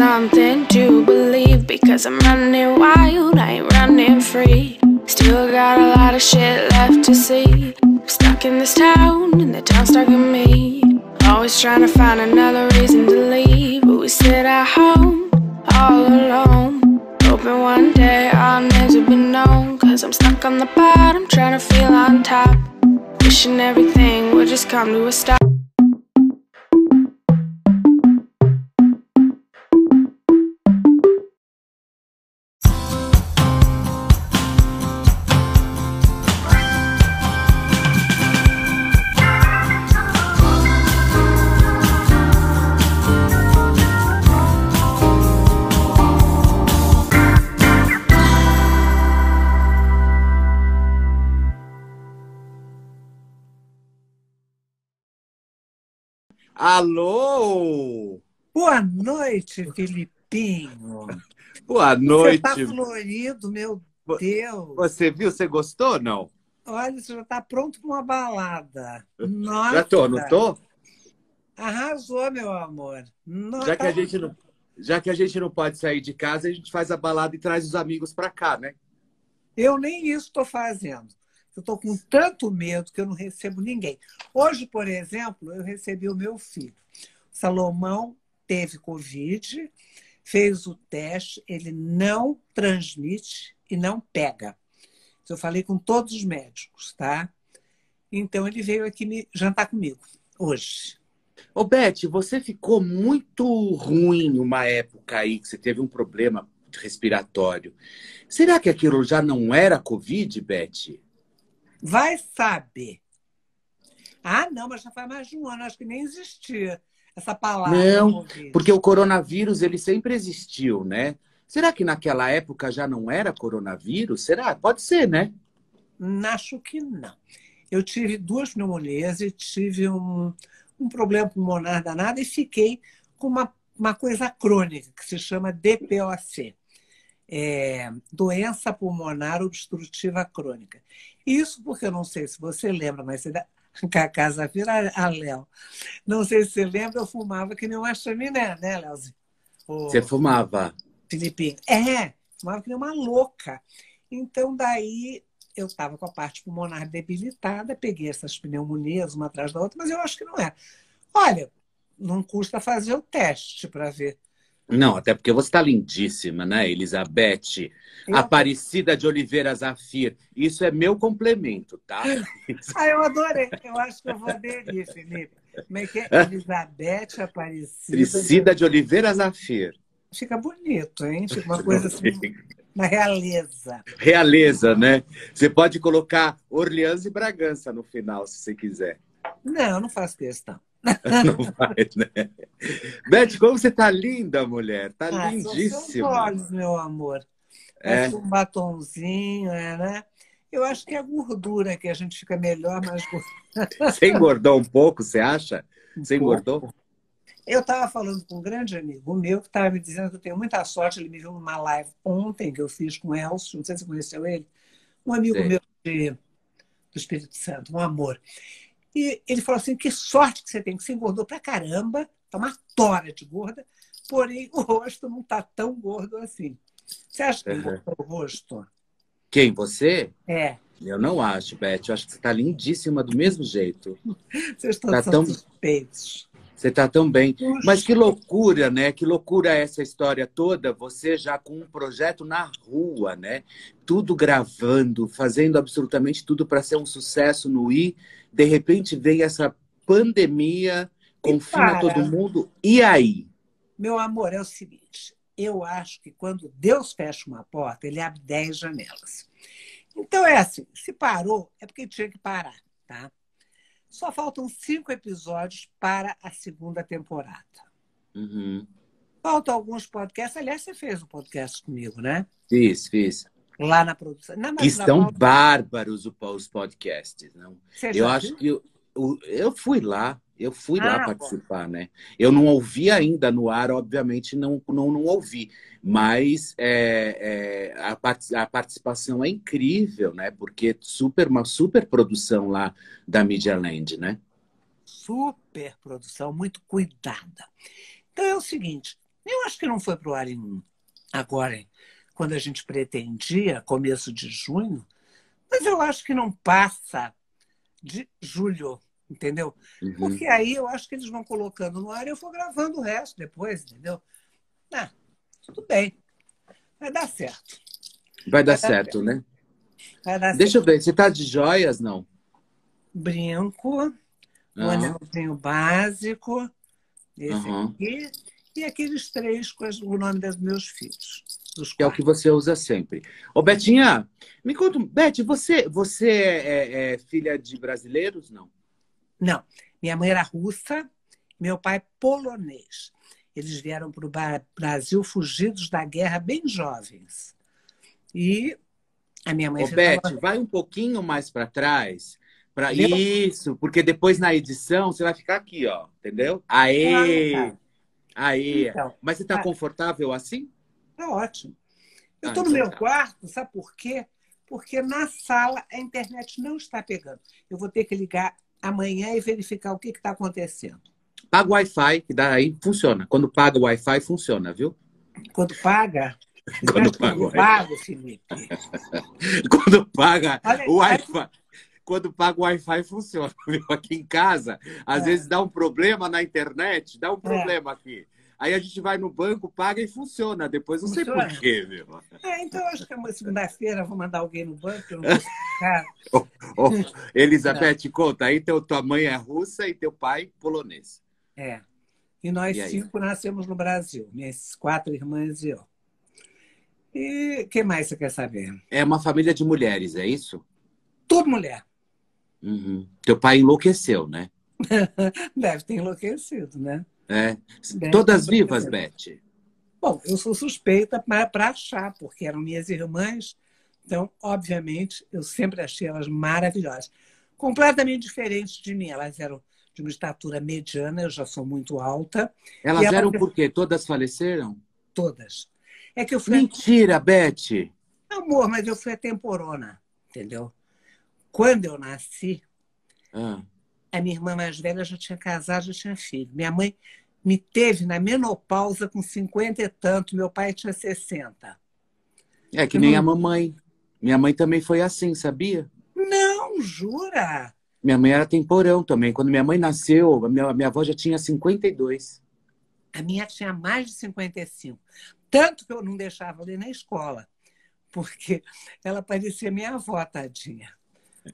something to believe because I'm running wild, I ain't running free. Still got a lot of shit left to see. I'm stuck in this town, and the town's stuck in me. Always trying to find another reason to leave, but we sit at home all alone. Hoping one day our names will be known. Cause I'm stuck on the bottom, trying to feel on top. Wishing everything would just come to a stop. Alô! Boa noite, Filipinho. Boa noite. Você tá florido, meu Deus. Você viu? Você gostou ou não? Olha, você já tá pronto para uma balada. Nossa. Já tô, não tô? Arrasou, meu amor. Nossa, Já que, a gente não, já que a gente não pode sair de casa, a gente faz a balada e traz os amigos pra cá, né? Eu nem isso estou fazendo. Eu estou com tanto medo que eu não recebo ninguém. Hoje, por exemplo, eu recebi o meu filho. O Salomão teve Covid, fez o teste, ele não transmite e não pega. Eu falei com todos os médicos, tá? Então ele veio aqui me jantar comigo hoje. Ô, Beth, você ficou muito ruim uma época aí que você teve um problema respiratório. Será que aquilo já não era Covid, Beth? Vai saber. Ah, não, mas já faz mais de um ano, acho que nem existia essa palavra. Não. Porque o coronavírus, ele sempre existiu, né? Será que naquela época já não era coronavírus? Será? Pode ser, né? Acho que não. Eu tive duas pneumonias e tive um, um problema pulmonar danado e fiquei com uma, uma coisa crônica que se chama DPOC. É, doença pulmonar obstrutiva crônica. Isso porque eu não sei se você lembra, mas você dá- a casa vira a Léo. Não sei se você lembra, eu fumava que nem uma chaminé, né, Léozinho? Você fumava. Filipinho. É, fumava que nem uma louca. Então, daí eu estava com a parte pulmonar debilitada, peguei essas pneumonias uma atrás da outra, mas eu acho que não é. Olha, não custa fazer o teste para ver. Não, até porque você está lindíssima, né, Elizabeth? Eu- Aparecida de Oliveira Zafir. Isso é meu complemento, tá? Ah, eu adorei. Eu acho que eu vou aderir, Felipe. Como é que é? Elizabeth Aparecida. Aparecida de Oliveira Zafir. Fica bonito, hein? Fica uma coisa assim, uma realeza. Realeza, né? Você pode colocar Orleans e Bragança no final, se você quiser. Não, eu não faço questão. Não vai, né? Beth, como você tá linda, mulher. Tá Ah, são lindíssima. olhos, meu amor. É. Um batonzinho, é, né? Eu acho que é a gordura que a gente fica melhor, mais gordo. Você engordou um pouco, você acha? Você engordou? Eu estava falando com um grande amigo meu que estava me dizendo que eu tenho muita sorte. Ele me viu numa live ontem que eu fiz com o Elcio, não sei se você conheceu ele, um amigo Sei. meu de- do Espírito Santo, um amor. E ele falou assim: que sorte que você tem, que você engordou pra caramba, tá uma tora de gorda, porém o rosto não tá tão gordo assim. Você acha que Uhum. engordou o rosto? Quem, você? É, Eu não acho, Beth. Eu acho que você tá lindíssima do mesmo jeito. vocês estão Tá tão- suspeitos. Você tá tão bem. Puxa. Mas que loucura, né? Que loucura essa história toda. Você já com um projeto na rua, né? Tudo gravando, fazendo absolutamente tudo para ser um sucesso no I. De repente vem essa pandemia, confina todo mundo. E aí? Meu amor, é o seguinte: eu acho que quando Deus fecha uma porta, ele abre dez janelas. Então é assim: se parou, é porque tinha que parar, tá? Só faltam cinco episódios para a segunda temporada. Uhum. Faltam alguns podcasts. Aliás, você fez um podcast comigo, né? Fiz, fiz. Lá na produção. Não, Que na estão bárbaros os podcasts, não? Você Eu acho viu? que eu, eu fui lá, Eu fui lá Ah, participar, né? Eu não ouvi ainda no ar, obviamente não, não, não ouvi. Mas é, é, a, parti- a participação é incrível, né? Porque super, uma super produção lá da Media Land, né? super produção, muito cuidada. Então é o seguinte, eu acho que não foi para o ar em, agora, em- quando a gente pretendia, começo de junho, mas eu acho que não passa de julho, entendeu? Uhum. Porque aí eu acho que eles vão colocando no ar e eu vou gravando o resto depois, entendeu? Ah, tudo bem. Vai dar certo. Vai dar Vai dar certo, né? Vai dar Deixa eu ver, você tá de joias, não? Brinco, Ah, anelzinho básico, esse Aham. aqui, e aqueles três com o nome dos meus filhos. Dos que é o que você usa sempre. Ô, Betinha, me conta, Beth, você, você é, é- é filha de brasileiros, não? Não, minha mãe era russa, meu pai polonês. Eles vieram para o Brasil fugidos da guerra bem jovens. E a minha mãe Ô, Beth, vai um pouquinho mais para trás. Pra... Isso, porque depois na edição você vai ficar aqui, ó. Entendeu? Aê! Ah, tá. Aê! Então, Mas você tá Ah. confortável assim? tá ótimo. Eu Ah, estou no então meu tá. quarto, sabe por quê? Porque na sala a internet não está pegando. Eu vou ter que ligar amanhã e verificar o que está acontecendo. Paga o Wi-Fi, que daí funciona. Quando paga o Wi-Fi, funciona, viu? Quando paga, Quando paga o Wi-Fi. pago, Felipe. Quando paga o Wi-Fi. Quando paga o Wi-Fi funciona, viu? Aqui em casa, às É. vezes dá um problema na internet, dá um problema aqui. Aí a gente vai no banco, paga e funciona. Depois não sei Funciona. por quê, viu? É, então, acho que uma segunda-feira vou mandar alguém no banco, eu não vou ficar. Ô, Elizabeth, conta, aí teu, tua mãe é russa e teu pai polonês. É. E nós E cinco nascemos no Brasil, minhas quatro irmãs e eu. E o que mais você quer saber? É uma família de mulheres, é isso? Tudo mulher. Uhum. Teu pai enlouqueceu, né? Deve ter enlouquecido, né? É. Deve Todas vivas. Beth? Bom, eu sou suspeita para achar, porque eram minhas irmãs. Então, obviamente, eu sempre achei elas maravilhosas. Completamente diferentes de mim. Elas eram de uma estatura mediana, eu já sou muito alta, Elas ela- eram por quê? Todas faleceram? todas. É que eu fui. Mentira, Beth! Amor, mas eu fui a temporona, entendeu? Quando eu nasci, Ah. A minha irmã mais velha já tinha casado, já tinha filho. Minha mãe me teve na menopausa com 50 e tanto, meu pai tinha 60. É que nem a mamãe. Minha mãe também foi assim, sabia? Não, jura? Minha mãe era temporão também. Quando minha mãe nasceu, minha, minha avó já tinha 52. A minha tinha mais de 55. Tanto que eu não deixava ir na escola, porque ela parecia minha avó, tadinha.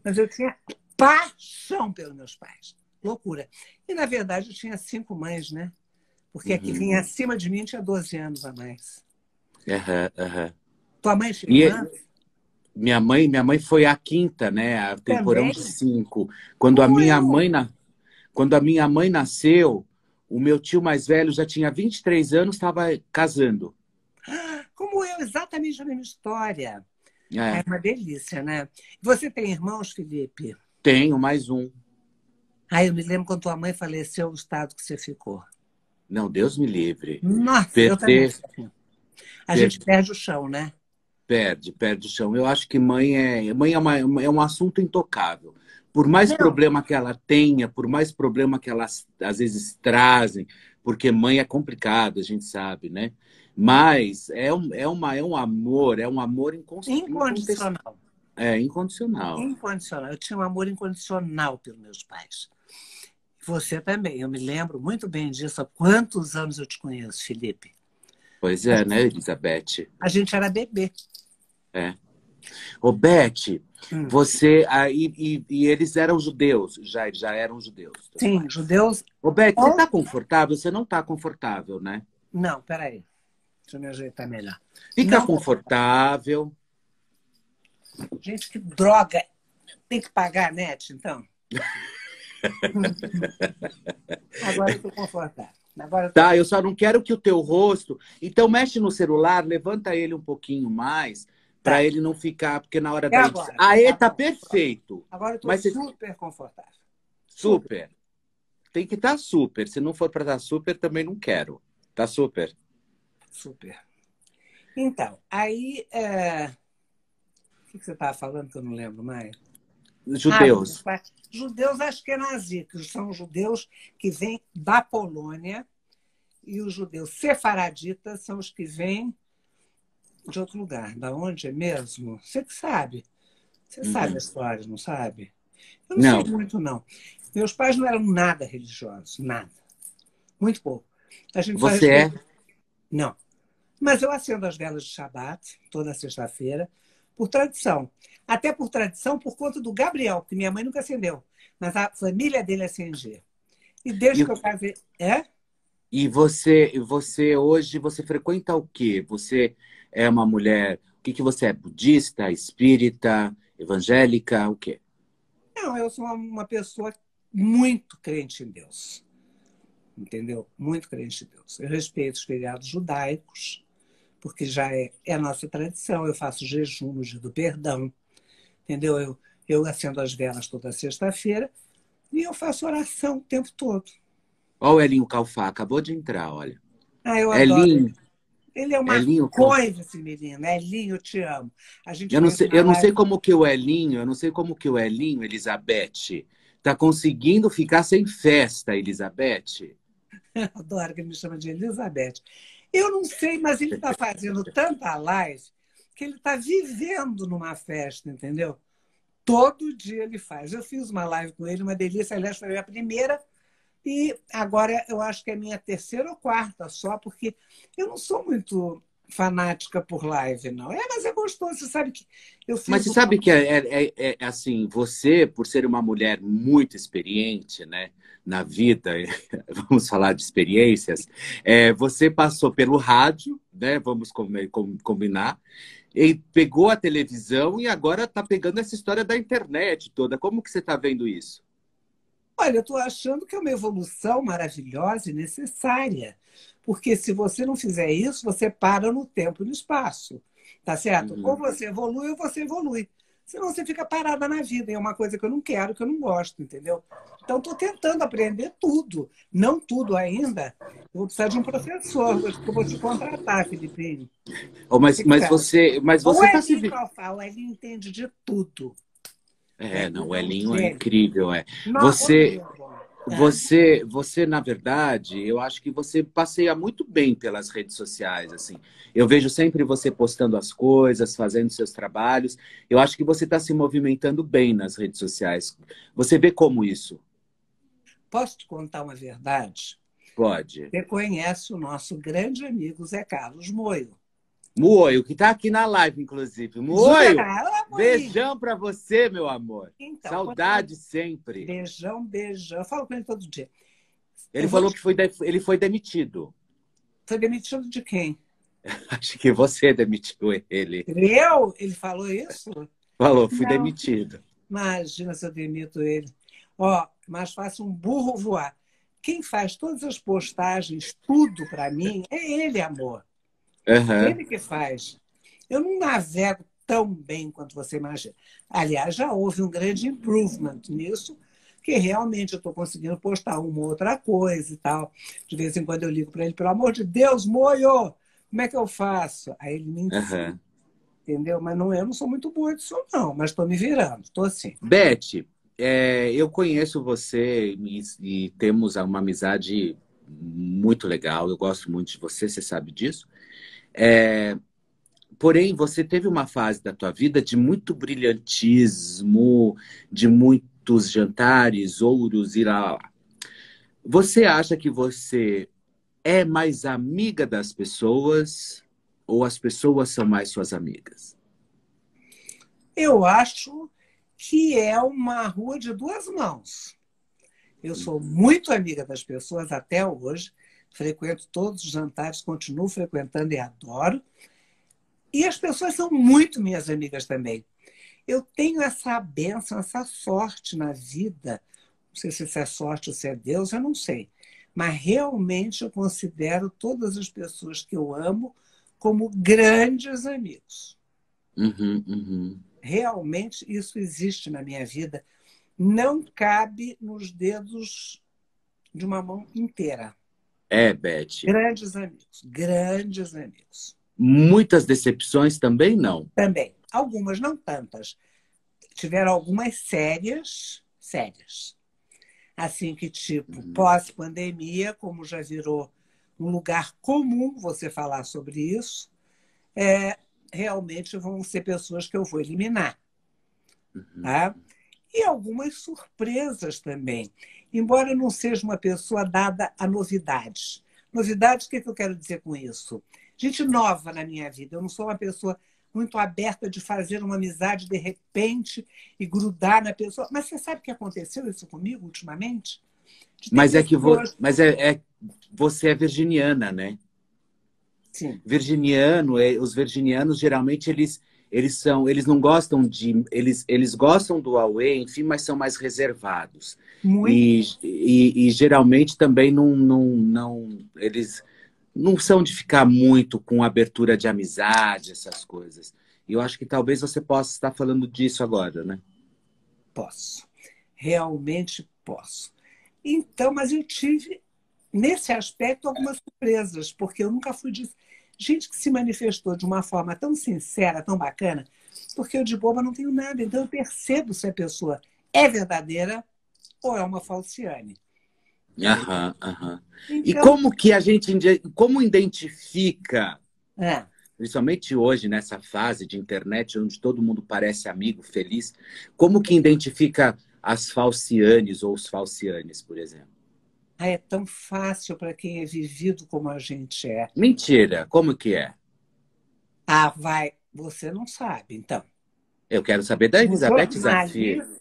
Mas eu tinha paixão pelos meus pais. Loucura. E, na verdade, eu tinha cinco mães, né? Porque a que Uhum. vinha acima de mim tinha 12 anos a mais. Aham, aham. Tua mãe tinha E- irmã? Minha mãe, minha mãe foi a quinta, né? A temporão de cinco. Quando a Como minha eu? mãe na... quando a minha mãe nasceu, o meu tio mais velho já tinha 23 anos, estava casando. Como eu, exatamente a mesma história. É, É uma delícia, né? Você tem irmãos, Felipe? Tenho mais um. Ah, eu me lembro quando tua mãe faleceu, o estado que você ficou. Não, Deus me livre. Nossa, eu também. Perder. A gente perde o chão, né? Perde, perde o chão. Eu acho que mãe é, mãe é, uma- é um assunto intocável. Por mais Não. problema que ela tenha, por mais problema que elas às vezes trazem, porque mãe é complicado, a gente sabe, né? Mas é um, é uma, é um amor, é um amor incons- Incondicional. É incondicional. Incondicional. Eu tinha um amor incondicional pelos meus pais. Você também. Eu me lembro muito bem disso. Há quantos anos eu te conheço, Felipe? Pois é, né, Elizabeth? A gente era bebê. Ô, Beth, Hum. você. Aí, e, e eles eram judeus, já, já eram judeus. Sim, judeus. Ô, Beth, você Oh. tá confortável? Você não tá confortável, né? Não, peraí. Deixa eu me ajeitar melhor. Fica Não. confortável. Gente, que droga! Tem que pagar a net, então? Agora eu estou confortável. Agora eu tô... Tá, eu só não quero que o teu rosto. Então mexe no celular, levanta ele um pouquinho mais, para Tá. ele não ficar, porque na hora E da agora? Aê, Tá tá perfeito. Agora eu estou Mas você- super confortável. Super. tem que estar tá super. Se não for para estar tá super, também não quero. Tá super. Super. Então, aí. É... Que você estava falando que eu não lembro mais? Judeus. Ah, judeus acho que é nazi, que são judeus que vêm da Polônia e os judeus sefaraditas são os que vêm de outro lugar. Da onde é mesmo? Você que sabe. Você uhum. sabe a história, não sabe? Eu não, não, sei muito, não. Meus pais não eram nada religiosos, nada. Muito pouco. A gente Você é? Não. Mas eu acendo as velas de Shabat toda sexta-feira, por tradição. Até por tradição, por conta do Gabriel, que minha mãe nunca acendeu. Mas a família dele acendia. E desde e... que eu casei. É? E você, você hoje, você frequenta o quê? Você é uma mulher. O que, que você é? Budista, espírita, evangélica, o quê? Não, eu sou uma pessoa muito crente em Deus. Entendeu? Muito crente em Deus. Eu respeito os feriados judaicos, porque já é, é a nossa tradição. Eu faço jejum do perdão. Entendeu? Eu, eu acendo as velas toda sexta-feira e eu faço oração o tempo todo. Olha o Elinho Calfá, acabou de entrar, olha. Ah, eu Elinho. Adoro. Ele é uma Elinho, coisa, esse menino. Elinho, eu te amo. A gente eu não sei, eu não sei como que o Elinho, eu não sei como que o Elinho, Elizabeth, está conseguindo ficar sem festa, Elizabeth. Adoro que ele me chama de Elizabeth. Eu não sei, mas ele está fazendo tanta live que ele está vivendo numa festa, entendeu? Todo dia ele faz. Eu fiz uma live com ele, uma delícia. Aliás, foi a primeira e agora eu acho que é minha terceira ou quarta só, porque eu não sou muito fanática por live, não. É, mas é gostoso, você sabe que eu fiz Mas você sabe que é, é, é, é, assim, você, por ser uma mulher muito experiente, né, na vida, vamos falar de experiências, é, você passou pelo rádio, né, vamos combinar, e pegou a televisão e agora está pegando essa história da internet toda. Como que você está vendo isso? Olha, eu estou achando que é uma evolução maravilhosa e necessária. Porque se você não fizer isso, você para no tempo e no espaço. Tá certo? Uhum. Ou você evolui ou você evolui. Senão você fica parada na vida. E é uma coisa que eu não quero, que eu não gosto, entendeu? Então, estou tentando aprender tudo. Não tudo ainda. Eu vou precisar de um professor, eu vou te contratar, Felipe. Oh, mas, mas você. Mas você está se. O Elinho entende de tudo. É, não, o Elinho é incrível, é. Você, você, você, na verdade, eu acho que você passeia muito bem pelas redes sociais, assim. Eu vejo sempre você postando as coisas, fazendo seus trabalhos. Eu acho que você está se movimentando bem nas redes sociais. Você vê como isso? Posso te contar uma verdade? Pode. Você conhece o nosso grande amigo Zé Carlos Moio. Moio, que está aqui na live, inclusive. Moio, beijão para você, meu amor. Então, Saudade sempre. Beijão, beijão. Eu falo com ele todo dia. Ele eu falou que foi de... ele foi demitido. Foi demitido de quem? Acho que você demitiu ele. Eu? Ele falou isso? Falou, fui Não. demitido. Imagina se eu demito ele. Ó, mais fácil um burro voar. Quem faz todas as postagens, tudo para mim, é ele, amor. Uhum. Ele que faz. Eu não navego tão bem quanto você imagina. Aliás, já houve um grande improvement nisso, que realmente eu estou conseguindo postar uma outra coisa e tal. De vez em quando eu ligo para ele, pelo amor de Deus, moio, como é que eu faço? Aí ele me ensina. Uhum. Entendeu? Mas não, eu não sou muito boa disso, não, mas estou me virando, estou assim. Beth, é, eu conheço você e, e temos uma amizade muito legal. Eu gosto muito de você, você sabe disso. É, porém, você teve uma fase da tua vida de muito brilhantismo, de muitos jantares, ouros e lá. Você acha que você é mais amiga das pessoas ou as pessoas são mais suas amigas? Eu acho que é uma rua de duas mãos. Eu sou muito amiga das pessoas até hoje, frequento todos os jantares, continuo frequentando e adoro. E as pessoas são muito minhas amigas também. Eu tenho essa benção, essa sorte na vida. Não sei se isso é sorte ou se é Deus, eu não sei. Mas realmente eu considero todas as pessoas que eu amo como grandes amigos. Uhum, uhum. Realmente isso existe na minha vida. Não cabe nos dedos de uma mão inteira. É, Beth. Grandes amigos, grandes amigos. Muitas decepções também não. Também. Algumas, não tantas. Tiveram algumas sérias, sérias. Assim que, tipo, Uhum. pós-pandemia, como já virou um lugar comum você falar sobre isso, é, realmente vão ser pessoas que eu vou eliminar. Uhum. Tá? E algumas surpresas também. Embora eu não seja uma pessoa dada a novidades. Novidades, o que, que eu quero dizer com isso? Gente nova na minha vida. Eu não sou uma pessoa muito aberta de fazer uma amizade de repente e grudar na pessoa. Mas você sabe o que aconteceu isso comigo ultimamente? Mas é que vo... mas é, é- você é virginiana, né? Sim. Virginiano, é- os virginianos geralmente eles eles são, eles não gostam de, eles eles gostam do Huawei, enfim, mas são mais reservados. Muito. E, e, e geralmente também não, não, não eles não são de ficar muito com abertura de amizade, essas coisas. E eu acho que talvez você possa estar falando disso agora, né? Posso. Realmente posso. Então, mas eu tive, nesse aspecto, algumas surpresas, porque eu nunca fui de gente que se manifestou de uma forma tão sincera, tão bacana, porque eu de boba não tenho nada. Então, eu percebo se a pessoa é verdadeira ou é uma falciane. Aham, aham. E Então, como que a gente como identifica, é, principalmente hoje nessa fase de internet onde todo mundo parece amigo, feliz, como que identifica as falcianes ou os falcianes, por exemplo? Ah, é tão fácil para quem é vivido como a gente é. Mentira, como que é? Ah, vai, você não sabe, então. Eu quero saber da Elizabeth Zafir. desse-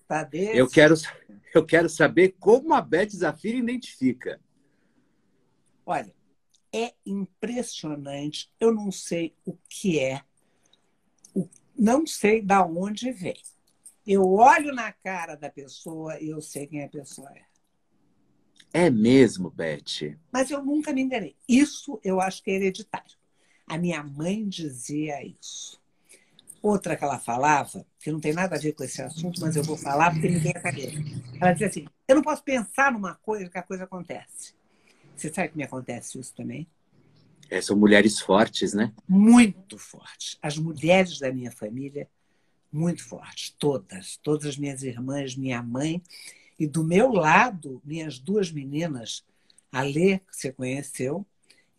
Eu quero, eu quero saber como a Beth Zafir identifica. Olha, é impressionante. Eu não sei o que é, não sei da onde vem. Eu olho na cara da pessoa e eu sei quem a pessoa é. É mesmo, Beth? Mas eu nunca me enganei. Isso eu acho que é hereditário. A minha mãe dizia isso. Outra que ela falava, que não tem nada a ver com esse assunto, mas eu vou falar porque ninguém é cadeira. Ela dizia assim: eu não posso pensar numa coisa que a coisa acontece. Você sabe que me acontece isso também? É, são mulheres fortes, né? muito fortes. As mulheres da minha família, muito fortes. Todas. Todas as minhas irmãs, minha mãe. E do meu lado, minhas duas meninas, a Lê, que você conheceu,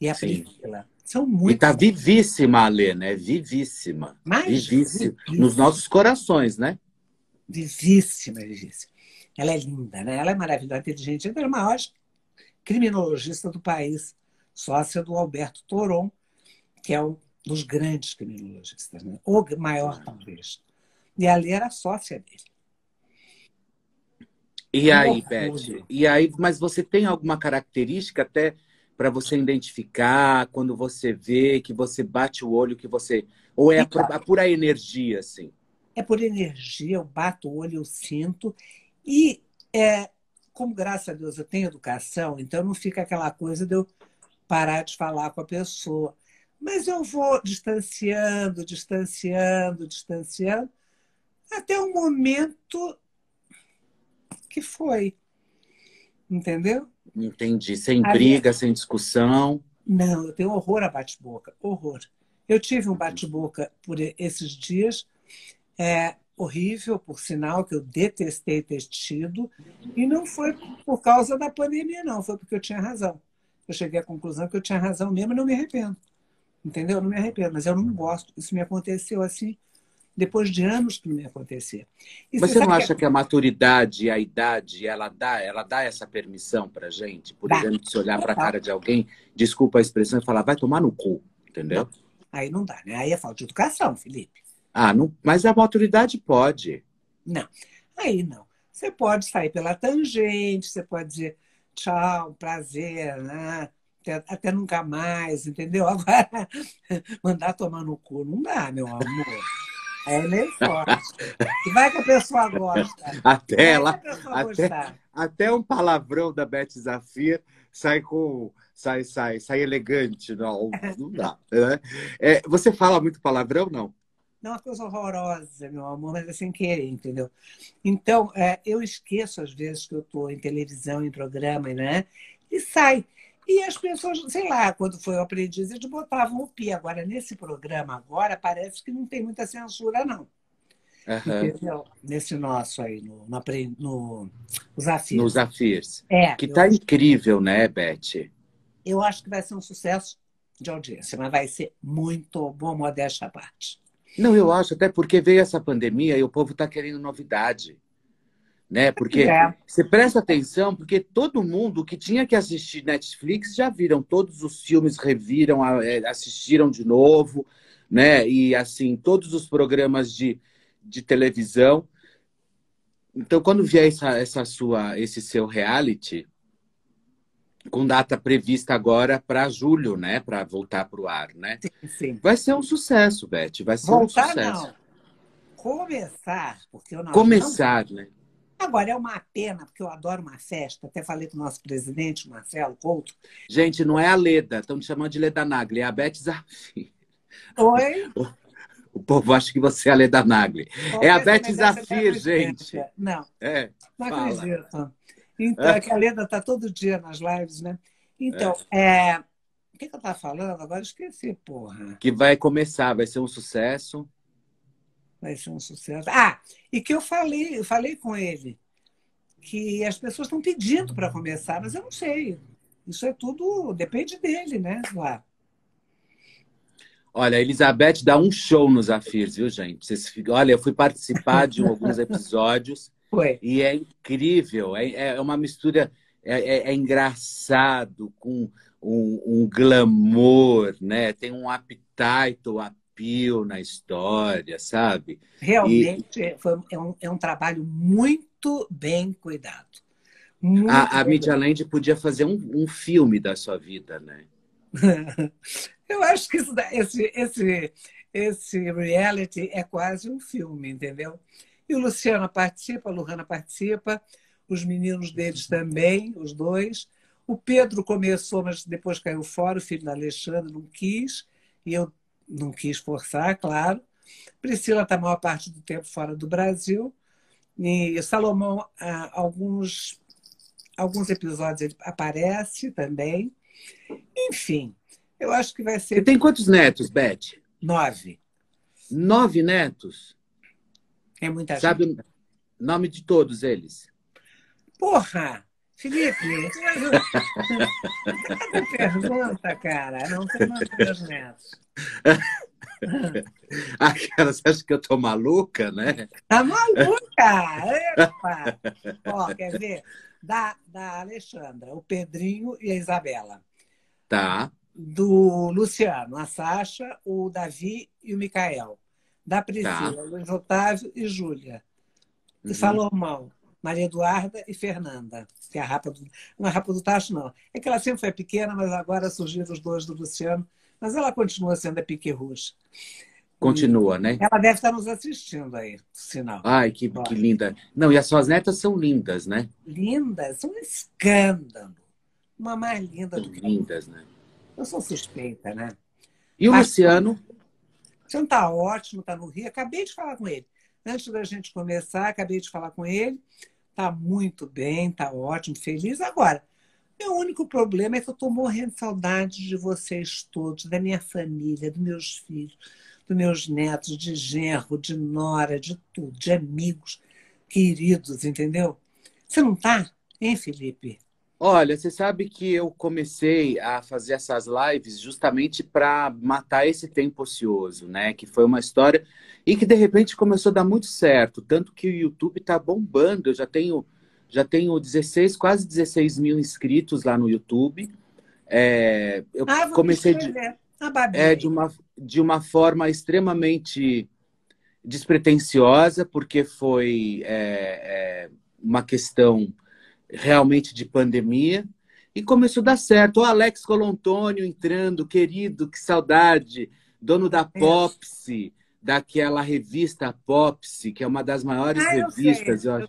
e a Sim. Priscila. São E muito. tá vivíssima a Lê, né? Vivíssima. Mas Vivíssima. vivíssima. Nos nossos corações, né? Vivíssima, vivíssima. Ela é linda, né? Ela é maravilhosa, inteligente. Ela é a maior criminologista do país, sócia do Alberto Toron, que é um dos grandes criminologistas, né? o maior, talvez. E a Lê era sócia dele. E aí, orgulho. Beth? E aí, mas você tem alguma característica até para você identificar quando você vê que você bate o olho que você ou é a, pu- a pura energia assim? É por energia, eu bato o olho, eu sinto. E, é, como graças a Deus eu tenho educação, então não fica aquela coisa de eu parar de falar com a pessoa. Mas eu vou distanciando, distanciando, distanciando, até o momento que foi. Entendeu? Entendi. Sem A briga, sem discussão. Não, eu tenho horror a bate-boca, horror. Eu tive um bate-boca por esses dias, é horrível, por sinal, que eu detestei ter tido, e não foi por causa da pandemia, não, foi porque eu tinha razão. Eu cheguei à conclusão que eu tinha razão mesmo e não me arrependo. Entendeu? Eu não me arrependo, mas eu não gosto. Isso me aconteceu assim, depois de anos que não me acontecia. E Mas você não acha que a maturidade e a idade, ela dá, ela dá essa permissão pra gente? Por Dá. exemplo, se olhar pra Total. cara de alguém, desculpa a expressão, e falar, vai tomar no cu, entendeu? Aí não dá, né? Aí é falta de educação, Felipe. Ah, não, mas a maturidade pode. Não. Aí não. Você pode sair pela tangente, você pode dizer tchau, prazer, né? até, até nunca mais, entendeu? Agora, mandar tomar no cu não dá, meu amor. É meio forte. Vai que a pessoa gosta. Até Vai ela, até- até um palavrão da Beth Zafir sai com sai sai sai elegante, não, não dá. né? É, você fala muito palavrão, não? Não é uma coisa horrorosa, meu amor, mas é sem querer, entendeu? Então, é, eu esqueço às vezes que eu estou em televisão, em programa, né? E sai. E as pessoas, sei lá, quando foi o aprendiz, eles botavam o pi. Agora, nesse programa, agora, parece que não tem muita censura, não. Uhum. Nesse nosso aí, no, no, no, no Zafirs. No Zafirs. É, que tá incrível, né, Beth? Eu acho que vai ser um sucesso de audiência, mas vai ser muito bom, modéstia à parte. Não, eu acho, até porque veio essa pandemia e o povo está querendo novidade né? Porque é. você presta atenção, porque todo mundo que tinha que assistir Netflix já viram todos os filmes, reviram, é, assistiram de novo, né? E assim, todos os programas de, de televisão. Então, quando vier essa, essa sua, esse seu reality, com data prevista agora para julho, né? Para voltar para o ar, né? Sim, sim. Vai ser um sucesso, Beth. Vai ser voltar, um sucesso. Não. Começar, porque eu não. Começar, não... né? Agora, é uma pena, porque eu adoro uma festa, até falei com o nosso presidente, Marcelo Couto. Gente, não é a Leda, estão me chamando de Leda Nagli, é a Beth Zafir. Oi? O povo acha que você é a Leda Nagli. é a Beth Zafir, gente. Não, é, não fala. acredito. Então, é que a Leda está todo dia nas lives, né? Então, é. é... o que, que eu estava falando? Agora esqueci, porra. Que vai começar, vai ser um sucesso vai ser um sucesso. Ah, e que eu falei, eu falei com ele que as pessoas estão pedindo para começar, mas eu não sei. Isso é tudo, depende dele, né? Lá. Olha, a Elizabeth dá um show nos Afirs, viu, gente? Vocês, olha, eu fui participar de alguns episódios Foi. e é incrível. É, é uma mistura, é, é, é engraçado, com um, um, glamour, né? Tem um appetite, desafio na história, sabe? Realmente e... foi, é, um, é um trabalho muito bem cuidado. Muito a, a Land podia fazer um, um filme da sua vida, né? Eu acho que isso, esse, esse, esse reality é quase um filme, entendeu? E o Luciano participa, a Luhana participa, os meninos deles também, os dois. O Pedro começou, mas depois caiu fora, o filho da Alexandre não quis. E eu não quis forçar, claro. Priscila está a maior parte do tempo fora do Brasil. E Salomão, alguns, alguns episódios ele aparece também. Enfim, eu acho que vai ser. Você tem quantos netos, Beth? Nove. Nove netos? É muita Sabe gente. o nome de todos eles? Porra! Felipe, não pergunta, cara. Não tem meus netos. Aquela, você acha que eu tô maluca, né? Tá maluca! Epa! Ó, quer ver? Da, da Alexandra, o Pedrinho e a Isabela. Tá. Do Luciano, a Sasha, o Davi e o Micael. Da Priscila, tá. Luiz Otávio e Júlia. E uhum. Salomão, Maria Eduarda e Fernanda, que é a rapa do. Não é a rapa do Tacho, não. É que ela sempre foi pequena, mas agora surgiram os dois do Luciano. Mas ela continua sendo a Pique Rouge. Continua, né? Ela deve estar nos assistindo aí, sinal. Ai, que, que linda. Não, e as suas netas são lindas, né? Lindas, são um escândalo. Uma mais linda do que. Lindas, né? Eu sou suspeita, né? E o Mas, Luciano? O Luciano está ótimo, está no Rio. Acabei de falar com ele. Antes da gente começar, acabei de falar com ele. Está muito bem, está ótimo, feliz. Agora, meu único problema é que eu estou morrendo de saudade de vocês todos, da minha família, dos meus filhos, dos meus netos, de genro, de nora, de tudo, de amigos queridos, entendeu? Você não está, hein, Felipe? Olha, você sabe que eu comecei a fazer essas lives justamente para matar esse tempo ocioso, né? Que foi uma história e que de repente começou a dar muito certo, tanto que o YouTube está bombando. Eu já tenho já tenho 16, quase 16 mil inscritos lá no YouTube. É, eu ah, comecei de, é, de, uma, de uma forma extremamente despretensiosa, porque foi é, é, uma questão realmente de pandemia. E começou a dar certo. O Alex Colontônio entrando, querido, que saudade, dono da Popsi, daquela revista Popsi, que é uma das maiores ah, revistas, sei, eu acho,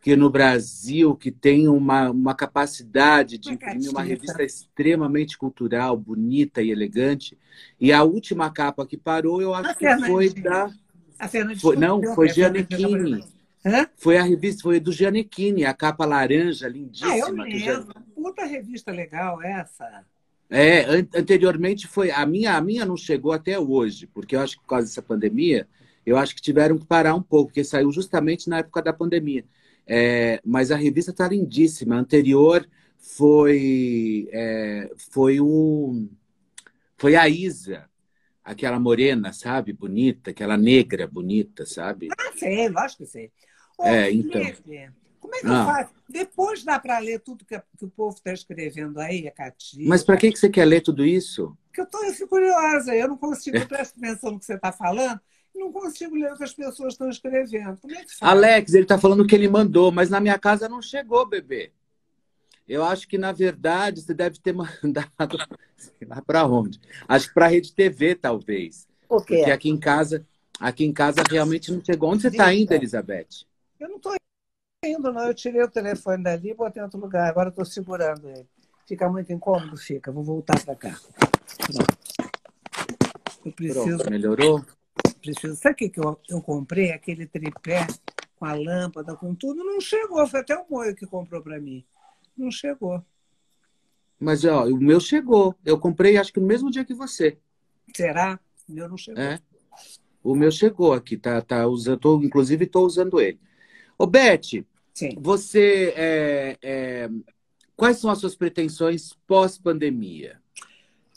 que no Brasil, que tem uma, uma capacidade de imprimir uma revista extremamente cultural, bonita e elegante. E a última capa que parou, eu acho que foi da A Foi, não, foi a Fernanda Giannichini. Hã? Foi a revista, foi do Giannichini, a capa laranja, Ah, eu lindíssima. que o Gian- lembro. Puta revista legal essa. É, an- anteriormente foi. A minha, a minha não chegou até hoje, porque eu acho que por causa dessa pandemia, eu acho que tiveram que parar um pouco, porque saiu justamente na época da pandemia. É, mas a revista está lindíssima. A anterior foi, é, foi o. Foi a Isa, aquela morena, sabe? Bonita, aquela negra bonita, sabe? Ah, sei, lógico que sei. Ô, É, então. Felipe, Como é que Ah. eu faço? Depois dá para ler tudo que, que o povo está escrevendo aí, a Catia. Mas para que, que você quer ler tudo isso? Porque eu, tô, eu fico curiosa, eu não consigo, eu presto atenção no que você está falando, não consigo ler o que as pessoas estão escrevendo. Como é que faz? Alex, ele tá falando que ele mandou, mas na minha casa não chegou, bebê. Eu acho que, na verdade, você deve ter mandado. Sei lá para onde. Acho que para a Rede TV, talvez. O quê? Porque aqui em casa, aqui em casa realmente não chegou. Onde você está Diga. indo, Elizabeth? Eu não estou indo, não. Eu tirei o telefone dali e botei em outro lugar. Agora estou segurando ele. Fica muito incômodo? Fica. Vou voltar para cá. Pronto. Eu preciso, Pronto, melhorou? preciso. Sabe o que, que eu, eu comprei? Aquele tripé com a lâmpada, com tudo. Não chegou. Foi até o Moio que comprou para mim. Não chegou. Mas ó, o meu chegou. Eu comprei, acho que no mesmo dia que você. Será? O meu não chegou. É. O meu chegou aqui, tá, tá usando, tô, inclusive estou usando ele. Ô, Beth, Sim. você. é, é, quais são as suas pretensões pós-pandemia?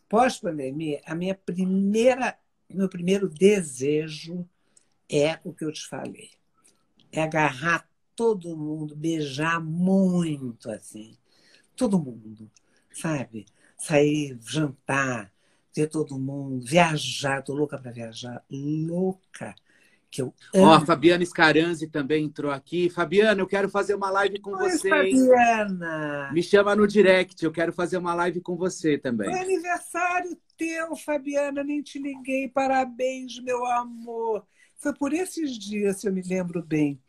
Pós-pandemia, a minha primeira, meu primeiro desejo é o que eu te falei. É agarrar todo mundo, beijar muito assim. Todo mundo, sabe? Sair, jantar, ver todo mundo, viajar. Tô louca para viajar, louca. Que eu Ó, a. Fabiana Scaranzi também entrou aqui. Fabiana, eu quero fazer uma live com Oi, você, hein? Fabiana. Me chama no direct, eu quero fazer uma live com você também. Foi aniversário teu, Fabiana, nem te liguei. Parabéns, meu amor. Foi por esses dias, se eu me lembro bem.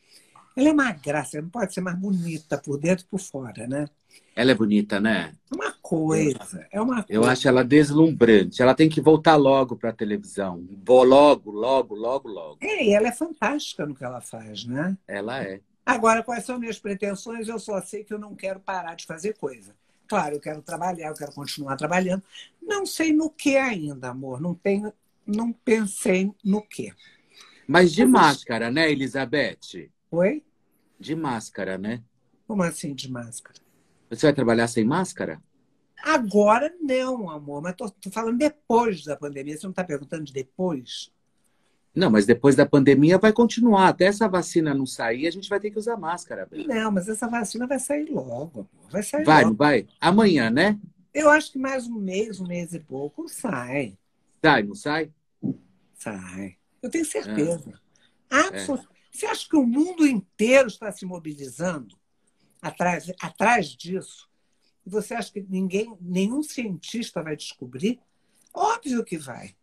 Ela é uma graça, não pode ser mais bonita por dentro e por fora, né? Ela é bonita, né? É uma coisa, é uma Eu coisa. acho ela deslumbrante. Ela tem que voltar logo para a televisão. Vou logo, logo, logo, logo. É, e ela é fantástica no que ela faz, né? Ela é. Agora, quais são minhas pretensões? Eu só sei que eu não quero parar de fazer coisa. Claro, eu quero trabalhar, eu quero continuar trabalhando. Não sei no que ainda, amor. Não tenho, não pensei no que. Mas de Mas- máscara, né, Elizabeth? Oi? De máscara, né? Como assim de máscara? Você vai trabalhar sem máscara? Agora não, amor, mas tô, tô falando depois da pandemia. Você não está perguntando de depois? Não, mas depois da pandemia vai continuar. Até essa vacina não sair, a gente vai ter que usar máscara. Beth. Não, mas essa vacina vai sair logo, amor. Vai sair Vai, não logo. vai? Amanhã, né? Eu acho que mais um mês, um mês e pouco, sai. Sai, não sai? Sai. Eu tenho certeza. É. Absolut- Você acha que o mundo inteiro está se mobilizando atrás, atrás disso? E você acha que ninguém, nenhum cientista vai descobrir? Óbvio que vai.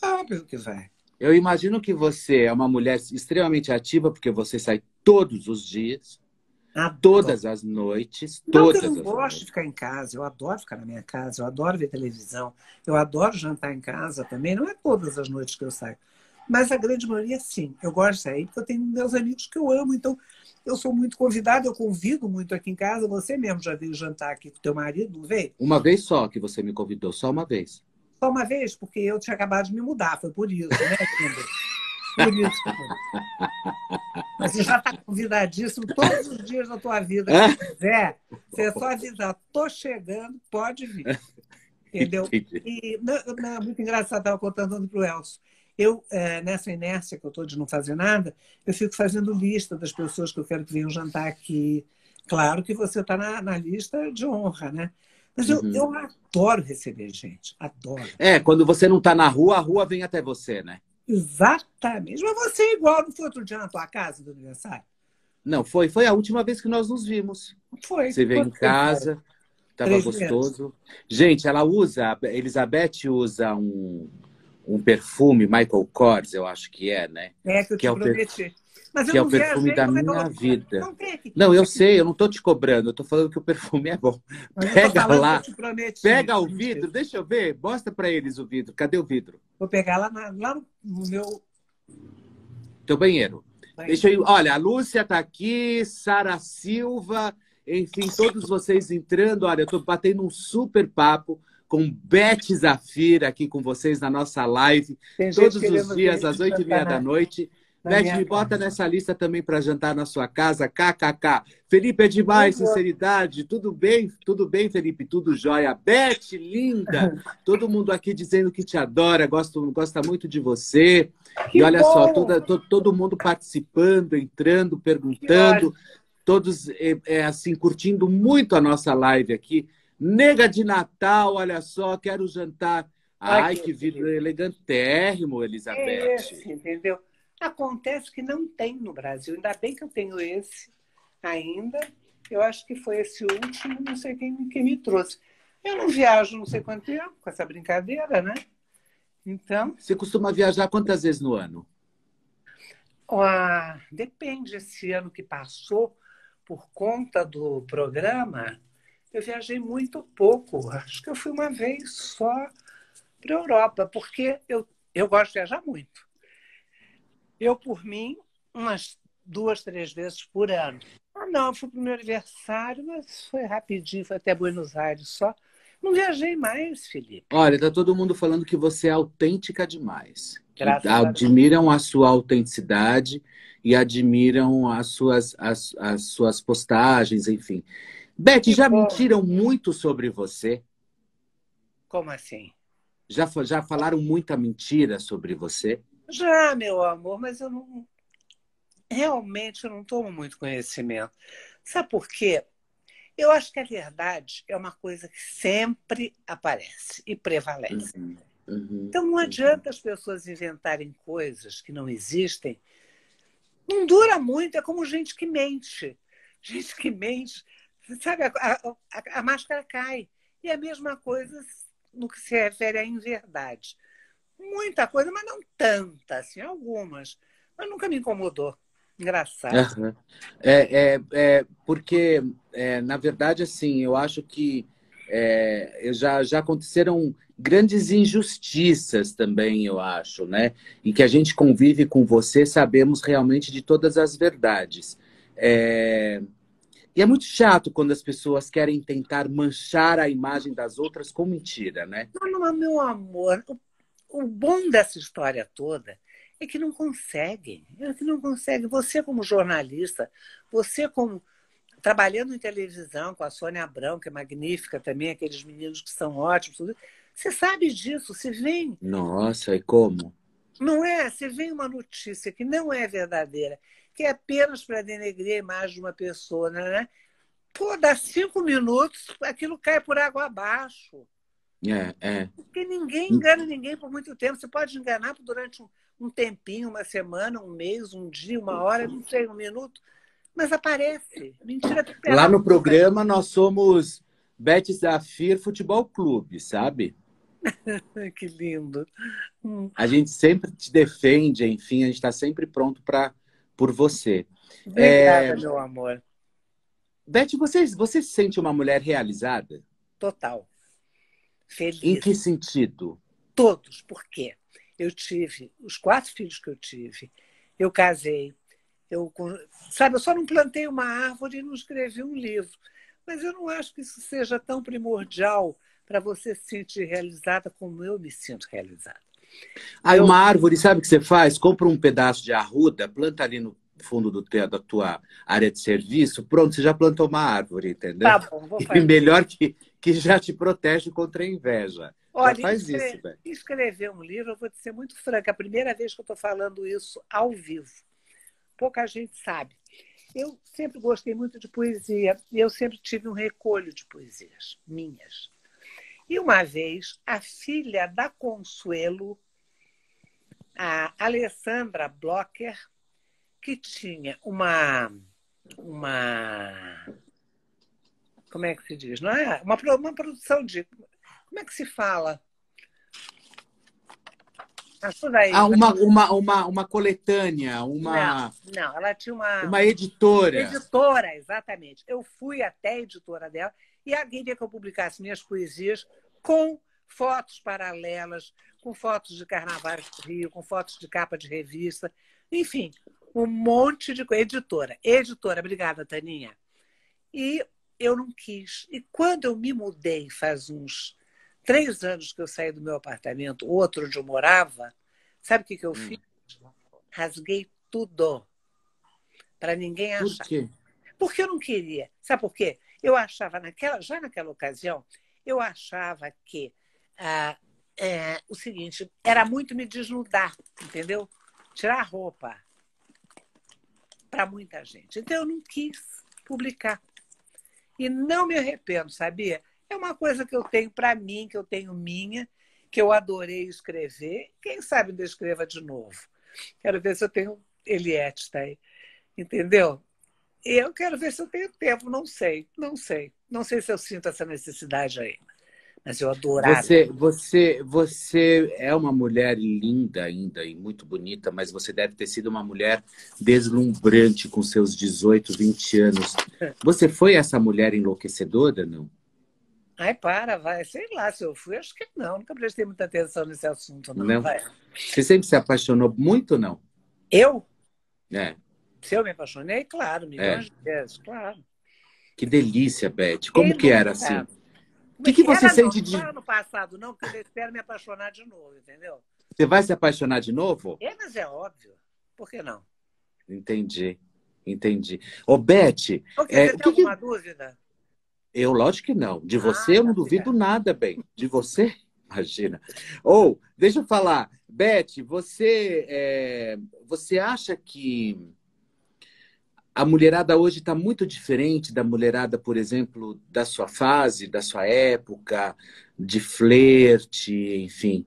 Óbvio que vai. Eu imagino que você é uma mulher extremamente ativa, porque você sai todos os dias, Adoro. todas as noites, Não todas eu as não gosto de noites. ficar em casa, eu adoro ficar na minha casa, eu adoro ver televisão, eu adoro jantar em casa também. Não é todas as noites que eu saio, mas a grande maioria sim. Eu gosto de sair porque eu tenho meus amigos que eu amo, então eu sou muito convidada, eu convido muito aqui em casa. Você mesmo já veio jantar aqui com teu marido, não veio? Uma vez só que você me convidou, só uma vez. Só uma vez, porque eu tinha acabado de me mudar, foi por isso, né, Kinder? Por isso. Mas você já está convidadíssimo todos os dias da tua vida. Se quiser, você é só avisar, tô chegando, pode vir. Entendeu? Entendi. E não, não, é muito engraçado, estava contando para o Elcio. Eu, é, nessa inércia que eu estou de não fazer nada, eu fico fazendo lista das pessoas que eu quero que venham jantar aqui. Claro que você está na, na lista de honra, né? Mas eu, Uhum. eu adoro receber gente, adoro. É, quando você não tá na rua, a rua vem até você, né? Exatamente. Mas você é igual, não foi outro dia na tua casa do aniversário? Não, foi, foi a última vez que nós nos vimos. Foi. Você veio em casa, tava Três gostoso. Gente, ela usa, a Elizabeth usa um, um perfume Michael Kors, eu acho que é, né? É que eu Que te é o per- prometi. Mas eu que é o não perfume da é minha vida. Não, eu sei, eu não tô te cobrando, eu tô falando que o perfume é bom. Mas Pega lá, te. Pega o vidro, deixa eu ver, mostra pra eles o vidro. Cadê o vidro? Vou pegar lá, na- lá no, meu. Teu banheiro. Deixa eu. Olha, a Lúcia está aqui, Sara Silva, enfim, todos vocês entrando. Olha, eu estou batendo um super papo com Beth Zafira aqui com vocês na nossa live, Tem todos os dias às oito e meia da noite. Beth, me bota nessa lista também para jantar na sua casa, kkk. Felipe é demais, sinceridade. Tudo bem? Tudo bem, Felipe? Tudo jóia. Beth, linda. Todo mundo aqui dizendo que te adora, gosta, gosta muito de você. Que e olha bom. só, toda, todo, todo mundo participando, entrando, perguntando. Todos, é, é, assim, curtindo muito a nossa live aqui. Nega de Natal, olha só, quero jantar. Ai, Ai que vidro elegantérrimo, Elizabeth. É esse, entendeu? Acontece que não tem no Brasil. Ainda bem que eu tenho esse ainda. Eu acho que foi esse último, não sei quem, quem me trouxe. Eu não viajo não sei quanto tempo com essa brincadeira, né? Então. Você costuma viajar quantas vezes no ano? Ah, depende. Esse ano que passou, por conta do programa, eu viajei muito pouco. Acho que eu fui uma vez só para a Europa, porque eu, eu gosto de viajar muito. Eu, por mim, umas duas, três vezes por ano. Ah, não, fui para o meu aniversário, mas foi rapidinho, foi até Buenos Aires só. Não viajei mais, Felipe. Olha, tá todo mundo falando que você é autêntica demais. Graças admiram a, a sua autenticidade e admiram as suas, as, as suas postagens, enfim. Beth, que já bom. mentiram muito sobre você? Como assim? Já, já falaram muita mentira sobre você? Já, meu amor, mas eu não. Realmente eu não tomo muito conhecimento. Sabe por quê? Eu acho que a verdade é uma coisa que sempre aparece e prevalece. Uhum, uhum, então não uhum. adianta as pessoas inventarem coisas que não existem. Não dura muito, é como gente que mente. Gente que mente, sabe, a, a, a máscara cai. E é a mesma coisa no que se refere à inverdade muita coisa, mas não tanta, assim, algumas. Mas nunca me incomodou. Engraçado. Uhum. É, é, é, porque, é, na verdade, assim, eu acho que é, já, já aconteceram grandes injustiças também, eu acho, né? E que a gente convive com você, sabemos realmente de todas as verdades. É... E é muito chato quando as pessoas querem tentar manchar a imagem das outras com mentira, né? Não, não, meu amor, o bom dessa história toda é que não conseguem. É que não conseguem. Você, como jornalista, você, como trabalhando em televisão com a Sônia Abrão, que é magnífica também, aqueles meninos que são ótimos, você sabe disso. Se vem. Nossa, e como? Não é? Se vem uma notícia que não é verdadeira, que é apenas para denegrir a imagem de uma pessoa, né? Pô, dá cinco minutos, aquilo cai por água abaixo. É, é. Porque ninguém engana ninguém por muito tempo. Você pode enganar durante um, um tempinho, uma semana, um mês, um dia, uma hora, não sei, um minuto, mas aparece. Mentira Lá no programa nós somos Bet Zafir Futebol Clube, sabe? que lindo. A gente sempre te defende, enfim, a gente está sempre pronto para por você. Obrigada, é... meu amor. Beth, você, você se sente uma mulher realizada? Total feliz. Em que sentido? Todos. Por quê? Eu tive os quatro filhos que eu tive. Eu casei. Eu, sabe, eu só não plantei uma árvore e não escrevi um livro. Mas eu não acho que isso seja tão primordial para você se sentir realizada como eu me sinto realizada. Aí uma árvore, sabe o que você faz? Compra um pedaço de arruda, planta ali no fundo do teu, da tua área de serviço, pronto, você já plantou uma árvore, entendeu? Tá bom, vou fazer. E melhor que, que já te protege contra a inveja. Olha, já faz escrever, isso, velho. Escrever um livro, eu vou te ser muito franca, é a primeira vez que eu estou falando isso ao vivo. Pouca gente sabe. Eu sempre gostei muito de poesia e eu sempre tive um recolho de poesias minhas. E uma vez, a filha da Consuelo, a Alessandra Blocker, que tinha uma uma como é que se diz? Não é uma, uma produção de como é que se fala? Aí, ah, uma, uma, uma, uma coletânea, uma. Não, não, ela tinha uma. Uma editora. Editora, exatamente. Eu fui até a editora dela e ela queria que eu publicasse minhas poesias com fotos paralelas, com fotos de carnaval do Rio, com fotos de capa de revista. Enfim, um monte de coisa. Editora. Editora, obrigada, Taninha. E eu não quis. E quando eu me mudei, faz uns três anos que eu saí do meu apartamento, outro onde eu morava, sabe o que, que eu hum. fiz? Rasguei tudo. Para ninguém achar. Por quê? Porque eu não queria. Sabe por quê? Eu achava, naquela, já naquela ocasião, eu achava que ah, é, o seguinte, era muito me desnudar, entendeu? Tirar a roupa para muita gente. Então eu não quis publicar. E não me arrependo, sabia? É uma coisa que eu tenho para mim, que eu tenho minha, que eu adorei escrever. Quem sabe eu escreva de novo. Quero ver se eu tenho Eliette, tá aí. Entendeu? Eu quero ver se eu tenho tempo, não sei, não sei. Não sei se eu sinto essa necessidade aí. Mas eu adorava. Você, você, você é uma mulher linda ainda e muito bonita, mas você deve ter sido uma mulher deslumbrante com seus 18, 20 anos. Você foi essa mulher enlouquecedora, não? Ai, para, vai. Sei lá se eu fui, acho que não. Nunca prestei muita atenção nesse assunto, não. não. Vai. Você sempre se apaixonou muito, não? Eu? É. Se eu me apaixonei, claro, milhões é. de vezes, claro. Que delícia, Beth. Como que era assim? O que, que você era, sente não, de. Não ano passado, não, porque eu espero me apaixonar de novo, entendeu? Você vai se apaixonar de novo? É, mas é óbvio. Por que não? Entendi. Entendi. Ô, Beth. É, você tem alguma que... dúvida? Eu, lógico que não. De você, ah, eu não tá duvido nada, bem. De você, imagina. Ou, deixa eu falar. Beth, você, é... você acha que a mulherada hoje está muito diferente da mulherada, por exemplo, da sua fase, da sua época, de flerte, enfim.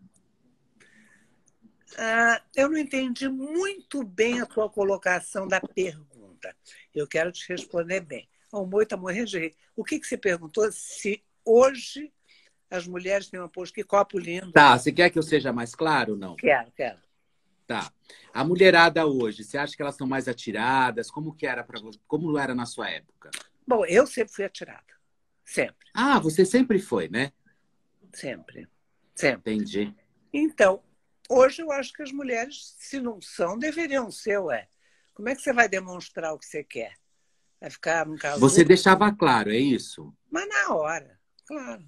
Ah, eu não entendi muito bem a tua colocação da pergunta. Eu quero te responder bem. O Moi está morrendo de rir. O que, que você perguntou? Se hoje as mulheres têm uma postura. Que copo lindo. Tá, você quer que eu seja mais claro ou não? Quero, quero. Tá. A mulherada hoje, você acha que elas são mais atiradas? Como que era para você? Como era na sua época? Bom, eu sempre fui atirada. Sempre. Ah, você sempre foi, né? Sempre. Sempre. Entendi. Então, hoje eu acho que as mulheres, se não são, deveriam ser, ué. Como é que você vai demonstrar o que você quer? Vai ficar num caso. Você deixava claro, é isso? Mas na hora, claro.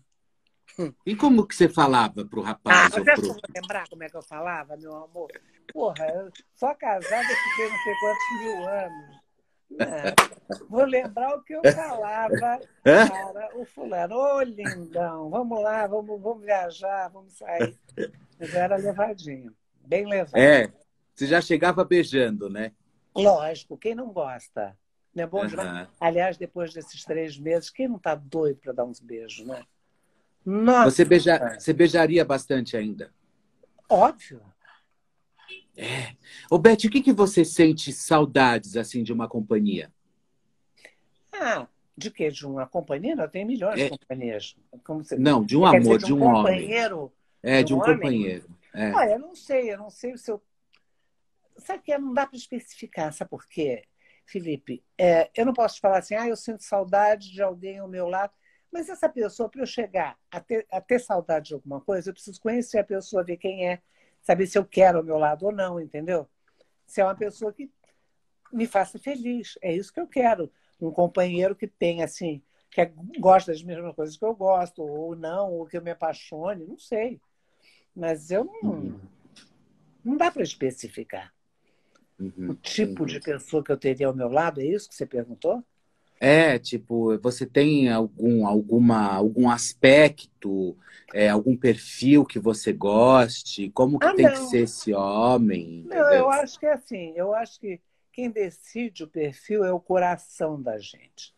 E como que você falava pro rapaz? Ah, mas pro... lembrar como é que eu falava, meu amor? Porra, eu só casada fiquei não sei quantos mil anos. Não, vou lembrar o que eu falava para o fulano. Ô, lindão, vamos lá, vamos, vamos viajar, vamos sair. Mas era levadinho, bem levado. É, você já chegava beijando, né? Lógico, quem não gosta? Não é bom uhum. Aliás, depois desses três meses, quem não está doido para dar uns beijos, né? Nossa. Você, beija... Você beijaria bastante ainda? Óbvio. É. Ô, Beth, o que, que você sente saudades, assim, de uma companhia? Ah, de quê? De uma companhia? Não, tem milhões é. de companhias. Você... Não, de um amor, dizer, de, um, de um companheiro, homem. É, de um, um companheiro. É. Olha, eu não sei, eu não sei se eu... Sabe que não dá para especificar, sabe por quê, Felipe? É, eu não posso falar assim, ah, eu sinto saudade de alguém ao meu lado. Mas essa pessoa, para eu chegar a ter, a ter saudade de alguma coisa, eu preciso conhecer a pessoa, ver quem é, saber se eu quero ao meu lado ou não, entendeu? Se é uma pessoa que me faça feliz. É isso que eu quero. Um companheiro que tem, assim, que é, gosta das mesmas coisas que eu gosto, ou não, ou que eu me apaixone, não sei. Mas eu não. Uhum. Não dá para especificar. Uhum. O tipo uhum. de pessoa que eu teria ao meu lado, é isso que você perguntou? É, tipo, você tem algum, alguma, algum aspecto, é, algum perfil que você goste? Como que ah, tem não. que ser esse homem? Não, eu acho que é assim, eu acho que quem decide o perfil é o coração da gente.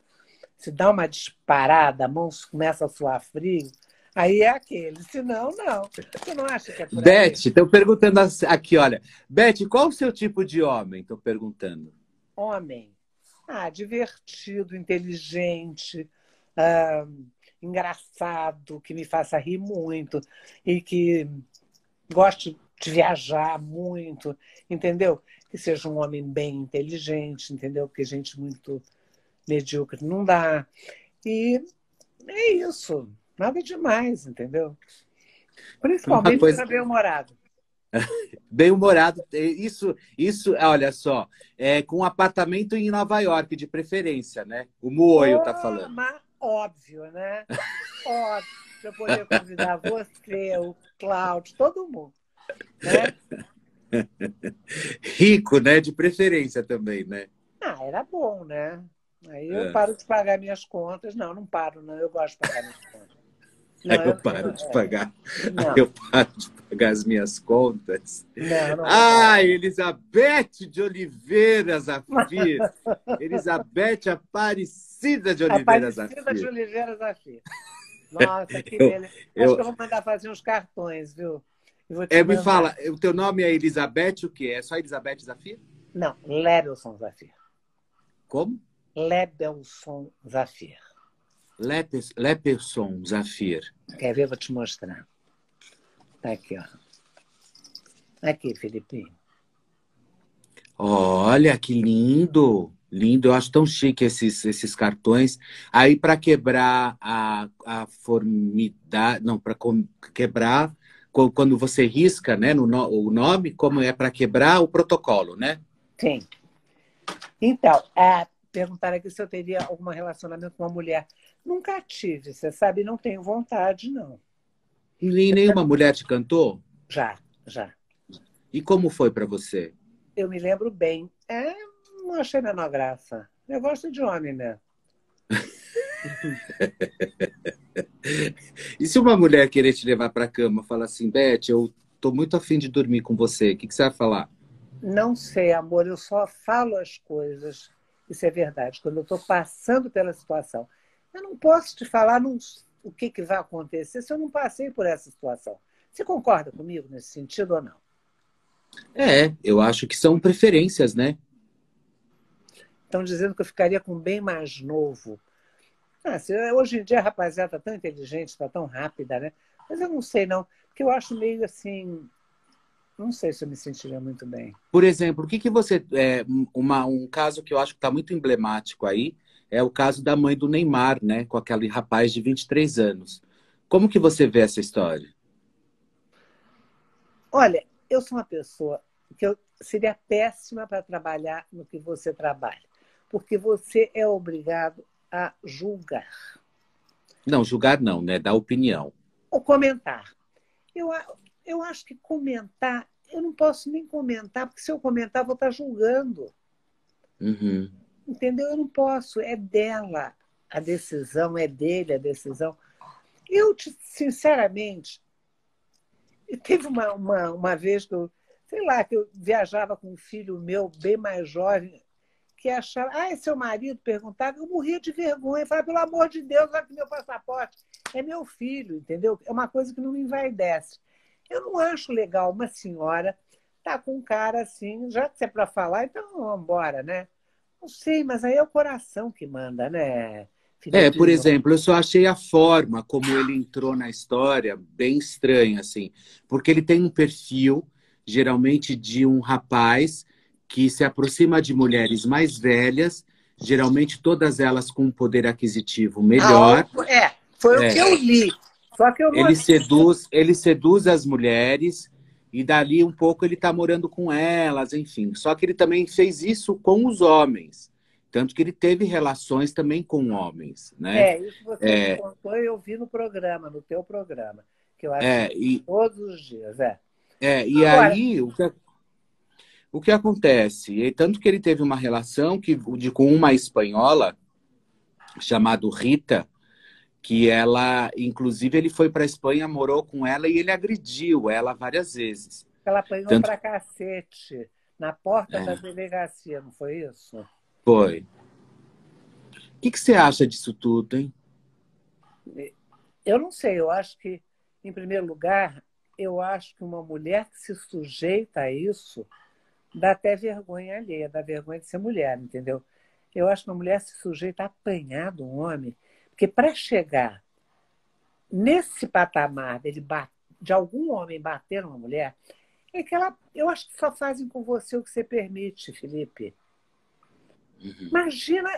Se dá uma disparada, a mão começa a suar frio, aí é aquele. Se não, não. Você não acha que é por Beth, estou perguntando aqui, olha. Beth, qual o seu tipo de homem? Estou perguntando. Homem ah, divertido, inteligente, ah, engraçado, que me faça rir muito e que goste de viajar muito, entendeu? Que seja um homem bem inteligente, entendeu? Porque gente muito medíocre não dá. E é isso, nada demais, entendeu? Principalmente coisa... para bem-humorado. Bem humorado. Isso, isso, olha só, é com um apartamento em Nova York, de preferência, né? O Moio tá falando. Mas óbvio, né? óbvio, para poder convidar você, o Cláudio, todo mundo. Né? Rico, né? De preferência também, né? Ah, era bom, né? Aí eu é. paro de pagar minhas contas. Não, não paro, não. Eu gosto de pagar minhas contas. Não, Aí eu, eu paro de é. pagar. Aí eu paro de pagar as minhas contas. Não, ah, Elizabeth de Oliveira Zafir. Elizabeth Aparecida de Oliveira Zafir. Aparecida de Oliveira Zafir. Nossa, que eu, beleza. Eu, Acho que eu vou mandar fazer uns cartões, viu? É, me fala, o teu nome é Elizabeth o quê? É só Elizabeth Zafir? Não, Lebelson Zafir. Como? Lebelson Zafir. Leperson Zafir. Quer ver? Vou te mostrar. Tá aqui, ó. Aqui, Felipe. Olha, que lindo! Lindo, eu acho tão chique esses, esses cartões. Aí, para quebrar a, a formidade, não, para quebrar, quando você risca né, no, o nome, como é para quebrar o protocolo, né? Sim. Então, é, perguntaram aqui se eu teria algum relacionamento com uma mulher. Nunca tive, você sabe, não tenho vontade, não. E nenhuma mulher te cantou? Já, já. E como foi para você? Eu me lembro bem. É, não achei menor graça. Eu gosto de homem, né? e se uma mulher querer te levar para a cama, falar assim, Beth, eu tô muito afim de dormir com você, o que, que você vai falar? Não sei, amor, eu só falo as coisas. Isso é verdade. Quando eu estou passando pela situação, eu não posso te falar não, o que, que vai acontecer se eu não passei por essa situação. Você concorda comigo nesse sentido ou não? É, eu acho que são preferências, né? Estão dizendo que eu ficaria com bem mais novo. Ah, hoje em dia a rapaziada está tão inteligente, está tão rápida, né? Mas eu não sei, não. Porque eu acho meio assim. Não sei se eu me sentiria muito bem. Por exemplo, o que, que você. É, uma, um caso que eu acho que está muito emblemático aí é o caso da mãe do Neymar, né? Com aquele rapaz de 23 anos. Como que você vê essa história? Olha, eu sou uma pessoa que eu seria péssima para trabalhar no que você trabalha, porque você é obrigado a julgar. Não, julgar não, né? Dar opinião. Ou comentar. Eu, eu acho que comentar, eu não posso nem comentar, porque se eu comentar, vou estar julgando. Uhum. Entendeu? Eu não posso. É dela a decisão, é dele a decisão. Eu, sinceramente, teve uma, uma, uma vez que eu, sei lá, que eu viajava com um filho meu bem mais jovem, que achava, ah, é seu marido? Perguntava, eu morria de vergonha. Eu falava, pelo amor de Deus, olha que meu passaporte é meu filho, entendeu? É uma coisa que não me envaidece. Eu não acho legal uma senhora tá com um cara assim, já que é para falar, então vamos embora, né? Não sei, mas aí é o coração que manda, né? Felipe? É, por exemplo, eu só achei a forma como ele entrou na história bem estranha, assim, porque ele tem um perfil, geralmente, de um rapaz que se aproxima de mulheres mais velhas, geralmente todas elas com um poder aquisitivo melhor. Ah, é, foi é. o que eu li. Só que eu ele seduz, ele seduz as mulheres e dali um pouco ele está morando com elas, enfim. Só que ele também fez isso com os homens. Tanto que ele teve relações também com homens, né? É, isso você é... me contou e eu vi no programa, no teu programa, que eu acho é, e... todos os dias, é. É, e Agora... aí o que, o que acontece? E tanto que ele teve uma relação que, de, com uma espanhola chamada Rita, que ela, inclusive, ele foi para a Espanha, morou com ela e ele agrediu ela várias vezes. Ela apanhou Tanto... para cacete na porta é. da delegacia, não foi isso? Foi. O que, que você acha disso tudo, hein? Eu não sei, eu acho que, em primeiro lugar, eu acho que uma mulher que se sujeita a isso dá até vergonha alheia, dá vergonha de ser mulher, entendeu? Eu acho que uma mulher se sujeita a apanhar de um homem porque para chegar nesse patamar dele de algum homem bater numa mulher, é que ela, eu acho que só fazem com você o que você permite, Felipe. Uhum. Imagina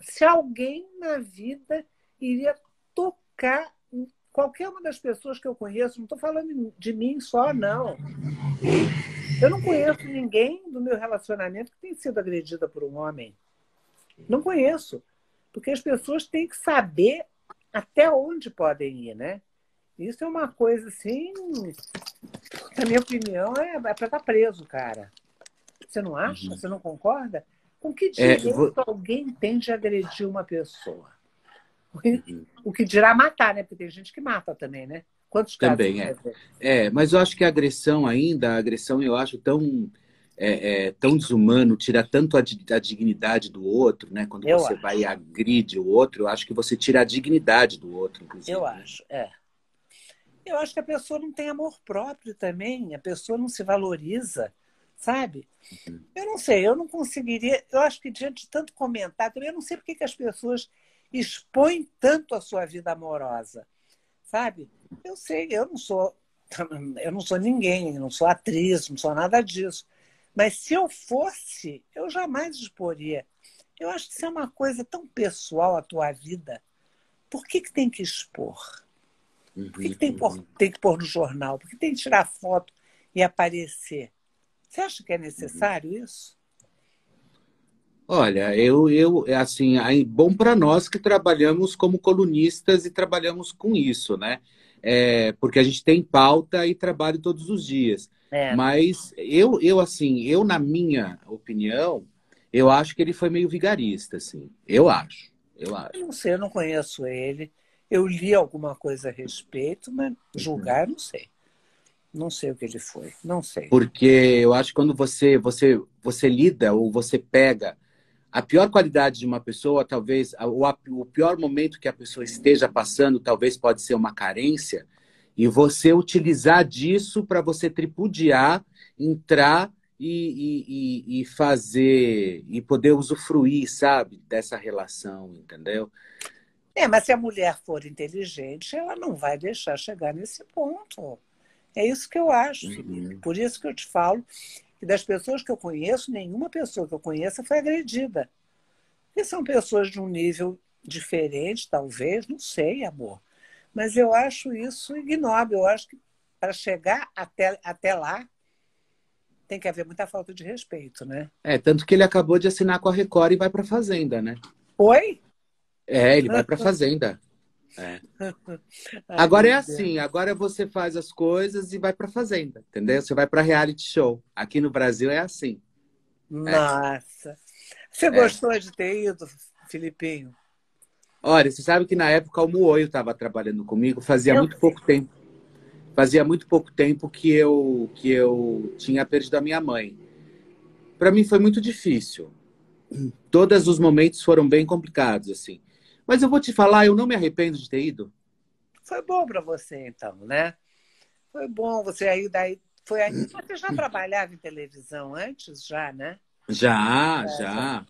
se alguém na vida iria tocar qualquer uma das pessoas que eu conheço, não estou falando de mim só, não. Eu não conheço ninguém do meu relacionamento que tenha sido agredida por um homem. Não conheço. Porque as pessoas têm que saber até onde podem ir, né? Isso é uma coisa assim, na minha opinião, é, é para estar tá preso, cara. Você não acha? Uhum. Você não concorda? Com que é, direito é, vou... alguém tem de agredir uma pessoa? O que dirá matar, né? Porque tem gente que mata também, né? Quantos casos? Também é. É, mas eu acho que a agressão ainda, a agressão eu acho tão é, é, tão desumano, tira tanto a, a, dignidade do outro, né? Quando eu você acho. vai e agride o outro, eu acho que você tira a dignidade do outro, inclusive. Eu acho, é. Eu acho que a pessoa não tem amor próprio também, a pessoa não se valoriza, sabe? Uhum. Eu não sei, eu não conseguiria. Eu acho que diante de tanto comentário, eu não sei por que as pessoas expõem tanto a sua vida amorosa, sabe? Eu sei, eu não sou, eu não sou ninguém, não sou atriz, não sou nada disso. Mas se eu fosse, eu jamais exporia. Eu acho que isso é uma coisa tão pessoal a tua vida. Por que, que tem que expor? Por que, que tem, por, tem que pôr no jornal? Por que tem que tirar foto e aparecer? Você acha que é necessário isso? Olha, eu, eu assim, é bom para nós que trabalhamos como colunistas e trabalhamos com isso, né? É, porque a gente tem pauta e trabalho todos os dias. É. Mas eu, eu, assim, eu, na minha opinião, eu acho que ele foi meio vigarista, assim. Eu acho. Eu acho. Eu não sei, eu não conheço ele. Eu li alguma coisa a respeito, mas julgar, não sei. Não sei o que ele foi, não sei. Porque eu acho que quando você, você, você lida ou você pega a pior qualidade de uma pessoa, talvez, o, o pior momento que a pessoa esteja passando, talvez pode ser uma carência, e você utilizar disso para você tripudiar, entrar e, e, e, fazer, e poder usufruir, sabe, dessa relação, entendeu? É, mas se a mulher for inteligente, ela não vai deixar chegar nesse ponto. É isso que eu acho, uhum. Por isso que eu te falo que das pessoas que eu conheço, nenhuma pessoa que eu conheça foi agredida. E são pessoas de um nível diferente, talvez, não sei, amor. Mas eu acho isso ignóbil. Eu acho que para chegar até, até lá, tem que haver muita falta de respeito, né? É, tanto que ele acabou de assinar com a Record e vai para a Fazenda, né? Oi? É, ele vai para fazenda. É. Agora é assim, agora você faz as coisas e vai para fazenda, entendeu? Você vai para reality show. Aqui no Brasil é assim. Nossa. É. Você gostou é. de ter ido, Filipinho? Olha, você sabe que na época o Muoio estava trabalhando comigo, fazia eu muito pouco tempo. Fazia muito pouco tempo que eu que eu tinha perdido a minha mãe. Para mim foi muito difícil. Todos os momentos foram bem complicados assim. Mas eu vou te falar, eu não me arrependo de ter ido. Foi bom para você, então, né? Foi bom. Você aí daí foi aí. Você já trabalhava em televisão antes, já, né? Já, é, já,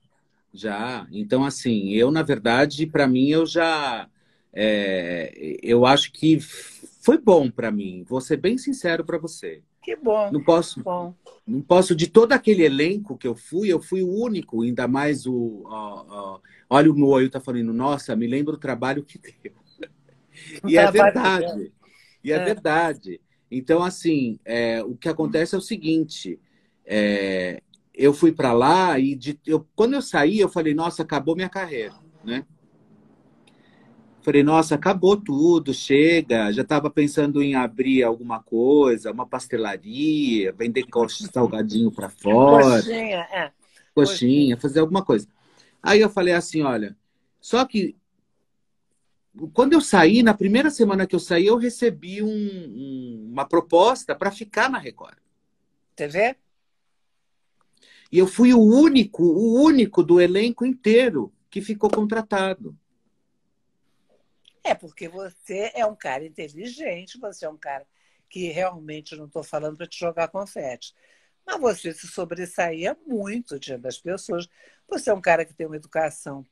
já. Então, assim, eu na verdade, para mim, eu já, é, eu acho que foi bom para mim. Vou ser bem sincero para você. Que bom. Não posso. Bom. Não posso de todo aquele elenco que eu fui, eu fui o único, ainda mais o. Ó, ó, olha o Moio tá falando, nossa, me lembra o trabalho que deu. e é verdade. E é, é, verdade. Então, assim, é, o que acontece é o seguinte: é, eu fui para lá e de, eu, quando eu saí, eu falei, nossa, acabou minha carreira, né? Falei, nossa, acabou tudo, chega. Já estava pensando em abrir alguma coisa, uma pastelaria, vender salgadinho para fora. Coxinha, é. Coxinha, fazer alguma coisa. Aí eu falei assim, olha, só que quando eu saí, na primeira semana que eu saí, eu recebi um, um, uma proposta para ficar na Record. TV? E eu fui o único, o único do elenco inteiro que ficou contratado. É, porque você é um cara inteligente, você é um cara que realmente não estou falando para te jogar confete. Mas você se sobressaía muito diante das pessoas. Você é um cara que tem uma educação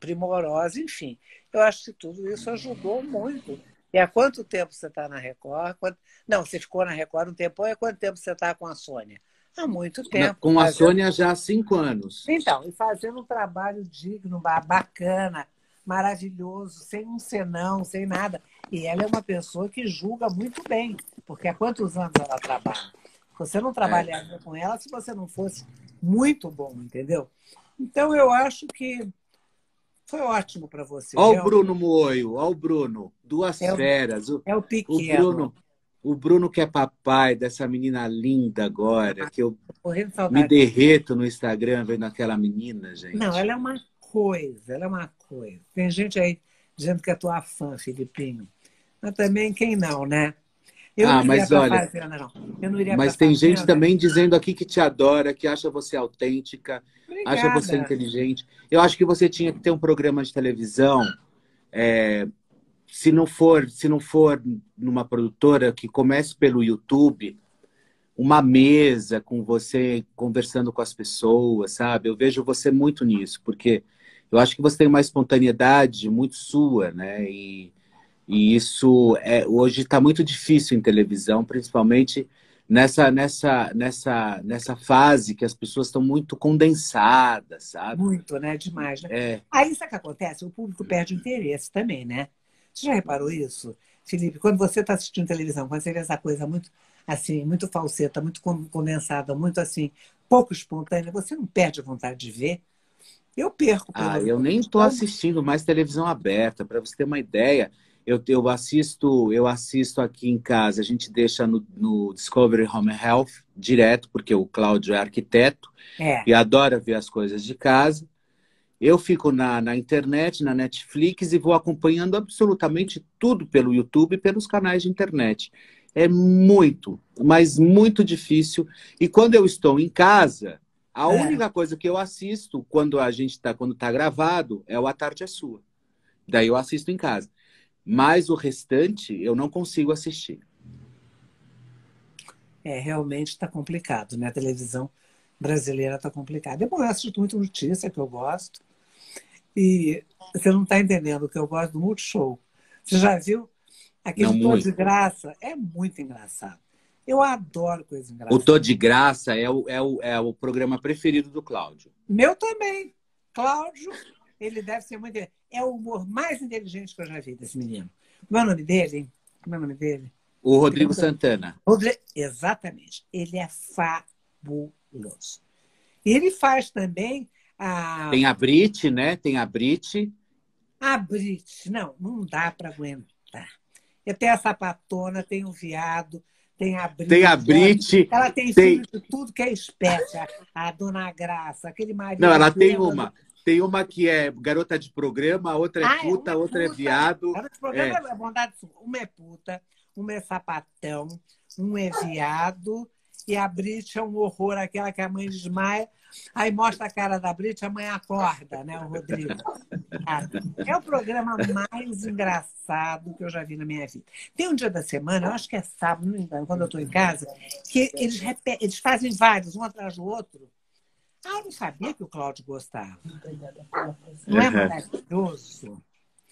primorosa, enfim. Eu acho que tudo isso ajudou muito. E há quanto tempo você está na Record? Quanto... Não, você ficou na Record um tempo. E há quanto tempo você está com a Sônia? Há muito tempo. Com a fazendo... Sônia já há cinco anos. Então, e fazendo um trabalho digno, bacana, maravilhoso, sem um senão, sem nada. E ela é uma pessoa que julga muito bem, porque há quantos anos ela trabalha? Você não trabalharia é. com ela se você não fosse muito bom, entendeu? Então eu acho que foi ótimo para você. Olha o Bruno Moio, olha o Bruno, duas é feras. O, é o pequeno. O Bruno, o Bruno que é papai dessa menina linda agora, que eu me derreto no Instagram vendo aquela menina, gente. Não, ela é uma coisa, ela é uma coisa. Tem gente aí dizendo que é tua fã, Filipinho. Mas também quem não, né? Eu ah, mas olha, fazenda, não. Eu não iria mas tem fazenda. gente também dizendo aqui que te adora, que acha você autêntica, Obrigada. acha você inteligente. Eu acho que você tinha que ter um programa de televisão. É, se não for, se não for numa produtora que comece pelo YouTube, uma mesa com você conversando com as pessoas, sabe? Eu vejo você muito nisso, porque eu acho que você tem uma espontaneidade muito sua, né? E, e isso é, hoje está muito difícil em televisão, principalmente nessa, nessa, nessa, nessa fase que as pessoas estão muito condensadas, sabe? Muito, né? Demais. Né? É. Aí sabe o que acontece? O público perde o interesse também, né? Você já reparou isso, Felipe? Quando você está assistindo televisão, quando você vê essa coisa muito assim, muito falseta, muito condensada, muito assim, pouco espontânea, você não perde a vontade de ver. Eu perco. Ah, eu nem estou assistindo mais televisão aberta. Para você ter uma ideia, eu, eu assisto eu assisto aqui em casa. A gente deixa no, no Discovery Home Health direto, porque o Cláudio é arquiteto é. e adora ver as coisas de casa. Eu fico na, na internet, na Netflix e vou acompanhando absolutamente tudo pelo YouTube e pelos canais de internet. É muito, mas muito difícil. E quando eu estou em casa, a é. única coisa que eu assisto quando a gente está quando está gravado é o A Tarde é Sua. Daí eu assisto em casa. Mas o restante eu não consigo assistir. É, realmente está complicado, né? A televisão brasileira está complicada. Eu assisto muito notícia, que eu gosto. E você não está entendendo que eu gosto do Multishow. Você já viu aquele Tô de Graça? É muito engraçado. Eu adoro coisa engraçada. O Tô de Graça é o, é, o, é o programa preferido do Cláudio. Meu também. Cláudio, ele deve ser muito. É o humor mais inteligente que eu já vi desse menino. Como é o nome dele? Como é o nome dele? O Rodrigo Santana. Rodrigo... Exatamente. Ele é fabuloso. E ele faz também a. Tem a Brit, né? Tem a Brit. A Brit. Não, não dá para aguentar. Eu tenho a sapatona, tem o viado, tem a Brit. Tem a Brit. Ela tem, tem... filho de tudo que é espécie. A, Dona Graça, aquele marido. Não, ela tem uma. Tem uma que é garota de programa, outra é ah, puta, a outra é puta. é viado. Garota de programa é, é bondade. Uma é puta, uma é sapatão, um é viado e a Brit é um horror, aquela que a mãe desmaia. Aí mostra a cara da Brit, a mãe acorda, né, o Rodrigo? É o programa mais engraçado que eu já vi na minha vida. Tem um dia da semana, eu acho que é sábado, não me engano, quando eu estou em casa, que eles, repetem, eles fazem vários, um atrás do outro. Ah, eu não sabia que o Cláudio gostava. Não é maravilhoso?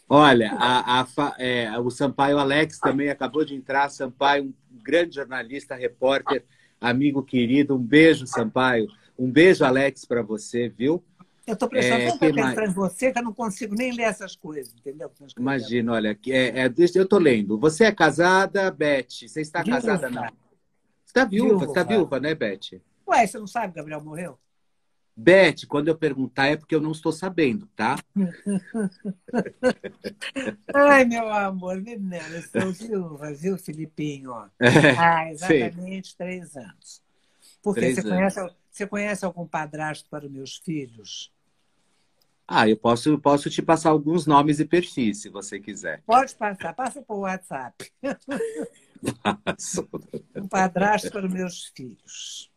Olha, a, a, é, o Sampaio Alex também acabou de entrar. Sampaio, um grande jornalista, repórter, amigo querido. Um beijo, Sampaio. Um beijo, Alex, para você, viu? Eu estou prestando é, tanta atenção mais... em você que eu não consigo nem ler essas coisas, entendeu? Imagina, olha, é, é, eu estou lendo. Você é casada, Beth? Você está viúva. casada, não? Você está viúva, viúva. você está viúva, né, Beth? Ué, você não sabe, Gabriel morreu? Beth, quando eu perguntar é porque eu não estou sabendo, tá? Ai, meu amor, não, eu sou viúva, viu, Filipinho? É, ah, exatamente sim. três anos. Porque três você, anos. Conhece, você conhece algum padrasto para os meus filhos? Ah, eu posso, posso te passar alguns nomes e perfis, se você quiser. Pode passar, passa por WhatsApp. Passo. Um padrasto para os meus filhos.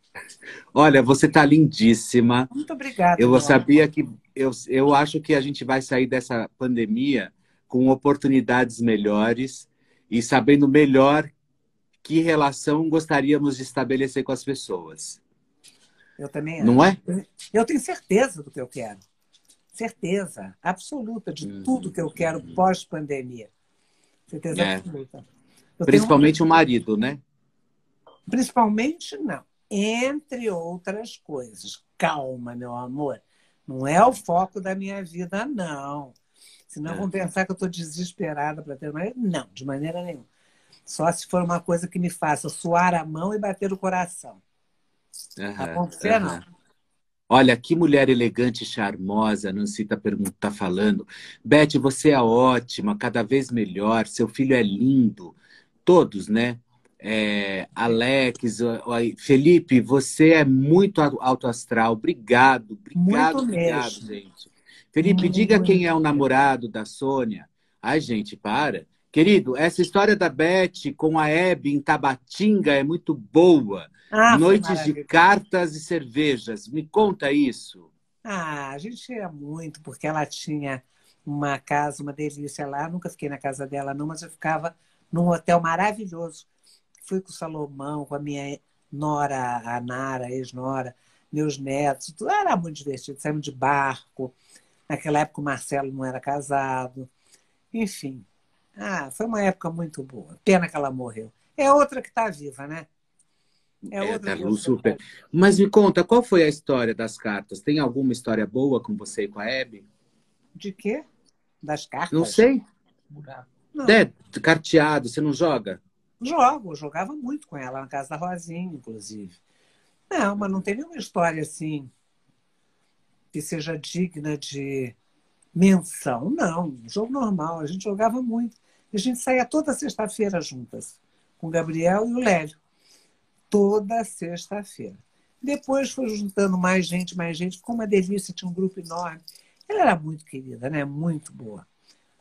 Olha, você está lindíssima. Muito obrigada. Eu sabia que eu, eu acho que a gente vai sair dessa pandemia com oportunidades melhores e sabendo melhor que relação gostaríamos de estabelecer com as pessoas. Eu também. Não é? Eu tenho certeza do que eu quero. Certeza absoluta de hum. tudo que eu quero pós-pandemia. Certeza é. absoluta. Eu Principalmente o marido, né? Principalmente, não entre outras coisas. Calma, meu amor. Não é o foco da minha vida, não. Senão é. vão pensar que eu estou desesperada para ter marido. Não, de maneira nenhuma. Só se for uma coisa que me faça suar a mão e bater o coração. Uhum, uhum. não. Olha, que mulher elegante e charmosa, Nancy está tá falando. Beth, você é ótima, cada vez melhor, seu filho é lindo. Todos, né? É, Alex, Felipe, você é muito alto astral. Obrigado, obrigado, muito obrigado, mesmo. gente. Felipe, muito diga quem é o namorado da Sônia. Ai, gente, para. Querido, essa história da Beth com a Hebe em Tabatinga é muito boa. Ah, Noites de cartas e cervejas. Me conta isso. Ah, a gente ia muito, porque ela tinha uma casa, uma delícia lá. Nunca fiquei na casa dela, não, mas eu ficava num hotel maravilhoso. Fui com o Salomão, com a minha nora, a Nara, ex-nora, meus netos. Tudo era muito divertido. Saímos de barco. Naquela época o Marcelo não era casado. Enfim. Ah, foi uma época muito boa. Pena que ela morreu. É outra que está viva, né? É, é outra é, super. Mas me conta, qual foi a história das cartas? Tem alguma história boa com você e com a Hebe? De quê? Das cartas? Não sei. Não. É, carteado, você não joga? Jogo, eu jogava muito com ela, na casa da Rosinha, inclusive. Não, mas não tem nenhuma história assim que seja digna de menção. Não, jogo normal, a gente jogava muito. A gente saía toda sexta-feira juntas, com o Gabriel e o Lélio toda sexta-feira. Depois foi juntando mais gente, mais gente, ficou uma delícia, tinha um grupo enorme. Ela era muito querida, né? Muito boa.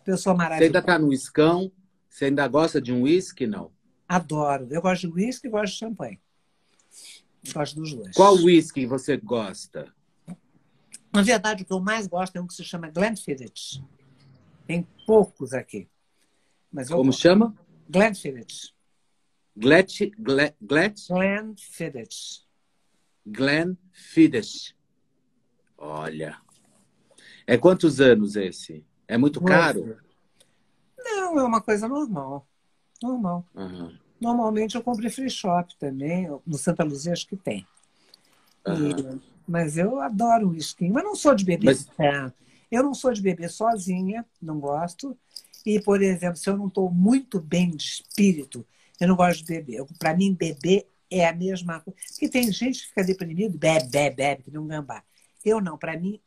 Pessoa maravilhosa. Você ainda está no escão? Você ainda gosta de um uísque, não? Adoro. Eu gosto de uísque e gosto de champanhe. Gosto dos dois. Qual uísque você gosta? Na verdade, o que eu mais gosto é um que se chama Glenfiddich. Tem poucos aqui. Mas Como gosto. chama? Glenfiddich. Glet, Glet, Glet? Glenn Fiddich. Glenn Fiddich. Olha. É quantos anos esse? É muito caro? Não, é uma coisa normal. Normal. Uhum. Normalmente eu compro em free shop também. No Santa Luzia acho que tem. Uhum. E, mas eu adoro whisky. Mas não sou de beber. Mas... É, eu não sou de beber sozinha, não gosto. E, por exemplo, se eu não estou muito bem de espírito, eu não gosto de beber. Para mim, beber é a mesma coisa. Porque tem gente que fica deprimido, bebe, bebe, bebe, que não gambá. Eu não. Para mim,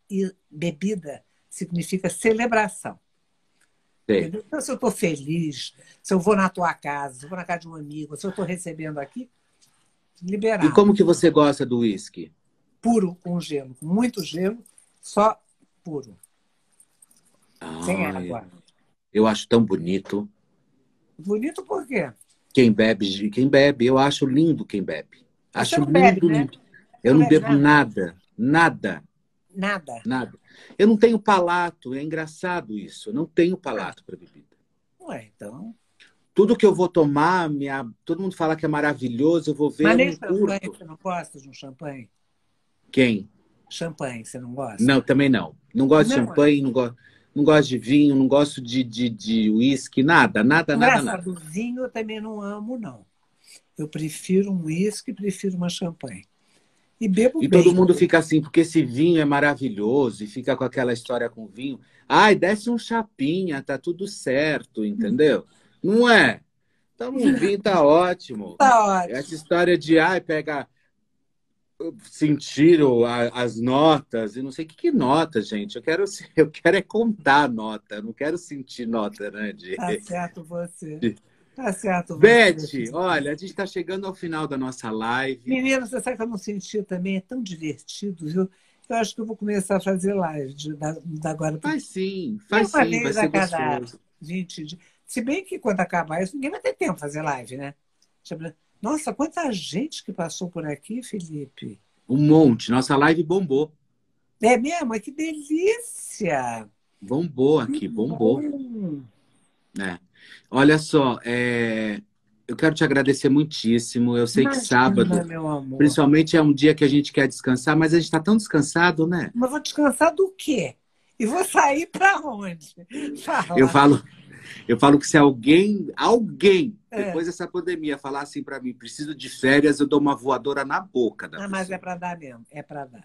bebida significa celebração. Então, se eu estou feliz, se eu vou na tua casa, se eu vou na casa de um amigo, se eu estou recebendo aqui, liberar. E como que você gosta do uísque? Puro, com gelo. Muito gelo, só puro. Sem água. Eu acho tão bonito. Bonito por quê? Quem bebe, quem bebe, eu acho lindo quem bebe. Acho lindo, bebe, né? lindo. Eu não, não bebo nada. nada, nada. Nada. Eu não tenho palato, é engraçado isso. Eu não tenho palato para bebida. Ué, então. Tudo que eu vou tomar, minha... todo mundo fala que é maravilhoso, eu vou ver. Mas nem champanhe, você não gosta de um champanhe? Quem? Champanhe, você não gosta? Não, também não. Não gosto não, de champanhe, não gosto. Não gosto de vinho, não gosto de, de, de uísque, nada, nada, nada, nada. do vinho eu também não amo, não. Eu prefiro um uísque, prefiro uma champanhe. E bebo E bem. todo mundo fica assim, porque esse vinho é maravilhoso e fica com aquela história com vinho. Ai, desce um chapinha, tá tudo certo, entendeu? Não é? Então, um vinho tá ótimo. Tá ótimo. Essa história de, ai, pega sentir as notas e não sei o que, que nota, gente. Eu quero, eu quero é contar nota, eu não quero sentir nota, né? De... Tá certo você. Tá certo. Beth, você. olha, a gente está chegando ao final da nossa live. Menina, você sabe que eu não senti também? É tão divertido, viu? Eu acho que eu vou começar a fazer live de, da, da agora. Faz sim, faz sim, vai ser cada gostoso. 20 dias. Se bem que quando acabar isso, ninguém vai ter tempo de fazer live, né? Nossa, quanta gente que passou por aqui, Felipe. Um monte. Nossa live bombou. É mesmo? Que delícia! Bombou aqui, bombou. É. Olha só, é... eu quero te agradecer muitíssimo. Eu sei Imagina, que sábado, principalmente, é um dia que a gente quer descansar, mas a gente está tão descansado, né? Mas vou descansar do quê? E vou sair para onde? Fala. Eu falo, eu falo que se alguém, alguém, é. depois dessa pandemia, falar assim para mim, preciso de férias, eu dou uma voadora na boca da ah, Mas é para dar mesmo, é para dar.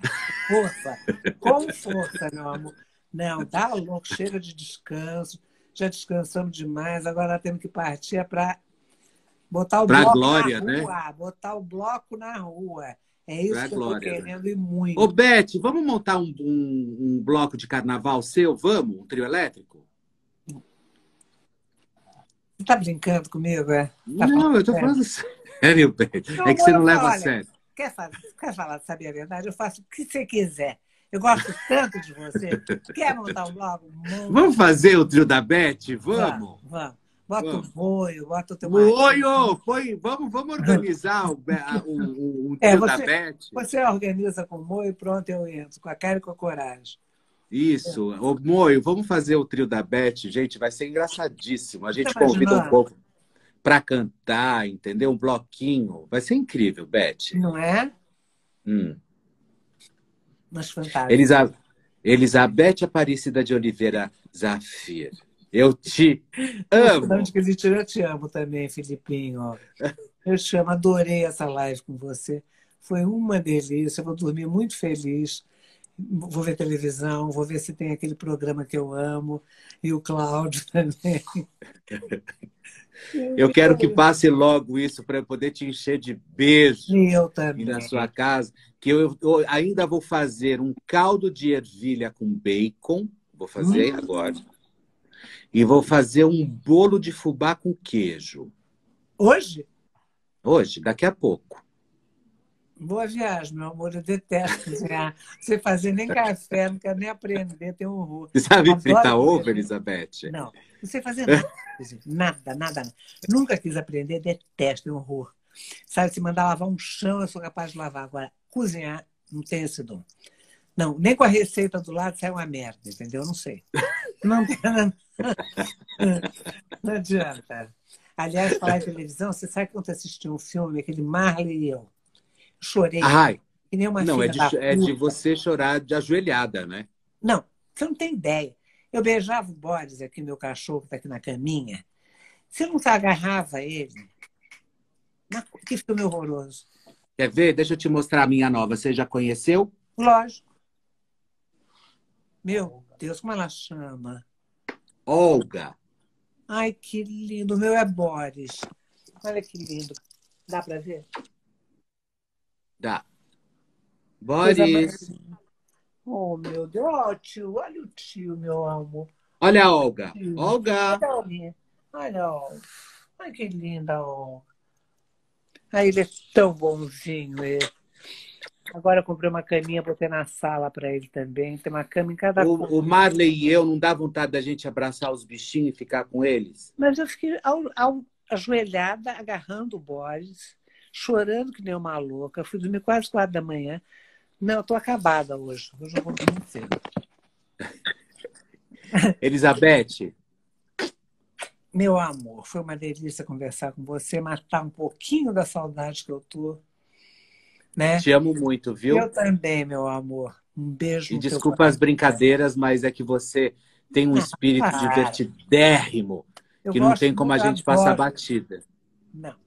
Força, com força, meu amor. Não, tá louco, chega de descanso. Já descansamos demais, agora temos que partir para botar o Pra bloco glória, na né? rua. Botar o bloco na rua. É isso Pra que eu tô glória, né? querendo e muito. Ô, Beth, vamos montar um, um- um bloco de carnaval seu? Vamos? Um trio elétrico? Você tá brincando comigo, é? Tá não, eu tô sério? falando sério. Não, É que você não leva a sério. Quer, fazer, quer falar, saber a verdade? Eu faço o que você quiser. Eu gosto tanto de você. Quer montar um? Monta. Vamos fazer o trio da Beth? Vamos? Vamos, vamos. Bota Vamos. o moio, bota o teu Oi, marido. ô, põe- vamos, vamos organizar o, o, o, o É, trio da você- Beth. Você organiza com o moio e pronto, eu entro. Com a cara e com a coragem. Isso. Ô, Moio, vamos fazer o trio da Beth, gente. Vai ser engraçadíssimo. A gente Tá convida um imaginando? povo para cantar, entendeu? Um bloquinho. Vai ser incrível, Beth. Não é? Hum. Mas fantástico. Elisa- Elizabeth Aparecida de Oliveira Zafir. Eu te amo. De que eu te amo também, Filipinho. Eu te amo, adorei essa live com você. Foi uma delícia, eu vou dormir muito feliz. Vou ver televisão, vou ver se tem aquele programa que eu amo. E o Cláudio também. Eu quero que passe logo isso para eu poder te encher de beijo E eu também. na sua casa. Que eu, eu ainda vou fazer um caldo de ervilha com bacon. Vou fazer Hum. agora. E vou fazer um bolo de fubá com queijo. Hoje? Hoje, daqui a pouco. Boa viagem, meu amor. Eu detesto cozinhar. Você fazer nem café, não quero nem aprender, tem um horror. Você sabe Adoro fritar ovo. Elizabeth? Não, não sei fazer nada. Nada, nada, nada. Nunca quis aprender, detesto, um horror. Sabe, se mandar lavar um chão, eu sou capaz de lavar. Agora, cozinhar, não tenho esse dom. Não, nem com a receita do lado sai uma merda, entendeu? Eu Não sei. Não, não adianta. Aliás, falar em televisão, você sabe quando assisti um filme, aquele Marley e eu, chorei, Ai, que nem uma não, é de, é de você chorar de ajoelhada, né? Não, você não tem ideia. Eu beijava o Boris, aqui, meu cachorro, que está aqui na caminha. Você não agarrava ele? Que filme horroroso. Quer ver? Deixa eu te mostrar a minha nova. Você já conheceu? Lógico. Meu Deus, como ela chama? Olga. Ai, que lindo. O meu é Boris. Olha que lindo. Dá para ver? Dá. Boris. Oh, meu Deus. Ó, o tio. Olha o tio, meu amor. Olha a Olga. Tio. Olga. Olha, Olga. Olha, Olga. Ai, que linda, Olga. Ai, ele é tão bonzinho, ele. Agora eu comprei uma caminha, botei na sala para ele também. Tem uma cama em cada. O, o Marley e eu, não dá vontade da gente abraçar os bichinhos e ficar com eles? Mas eu fiquei ao, ao- ajoelhada, agarrando o Boris, chorando que nem uma louca. Fui dormir quase quatro da manhã. Não, eu tô acabada hoje. Hoje eu vou dormir cedo. Elizabeth, Meu amor, foi uma delícia conversar com você, matar um pouquinho da saudade que eu tô. Né? te amo muito, viu? Eu também, meu amor. Um beijo. E desculpa as brincadeiras, mas é que você tem um Ah, espírito para. divertidérrimo Eu que não tem como a gente passar batida. Não.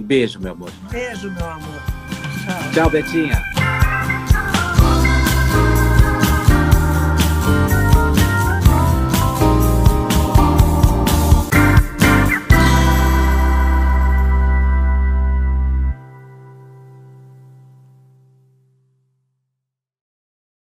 Um beijo, meu amor. Beijo, meu amor. Tchau. Tchau, Betinha.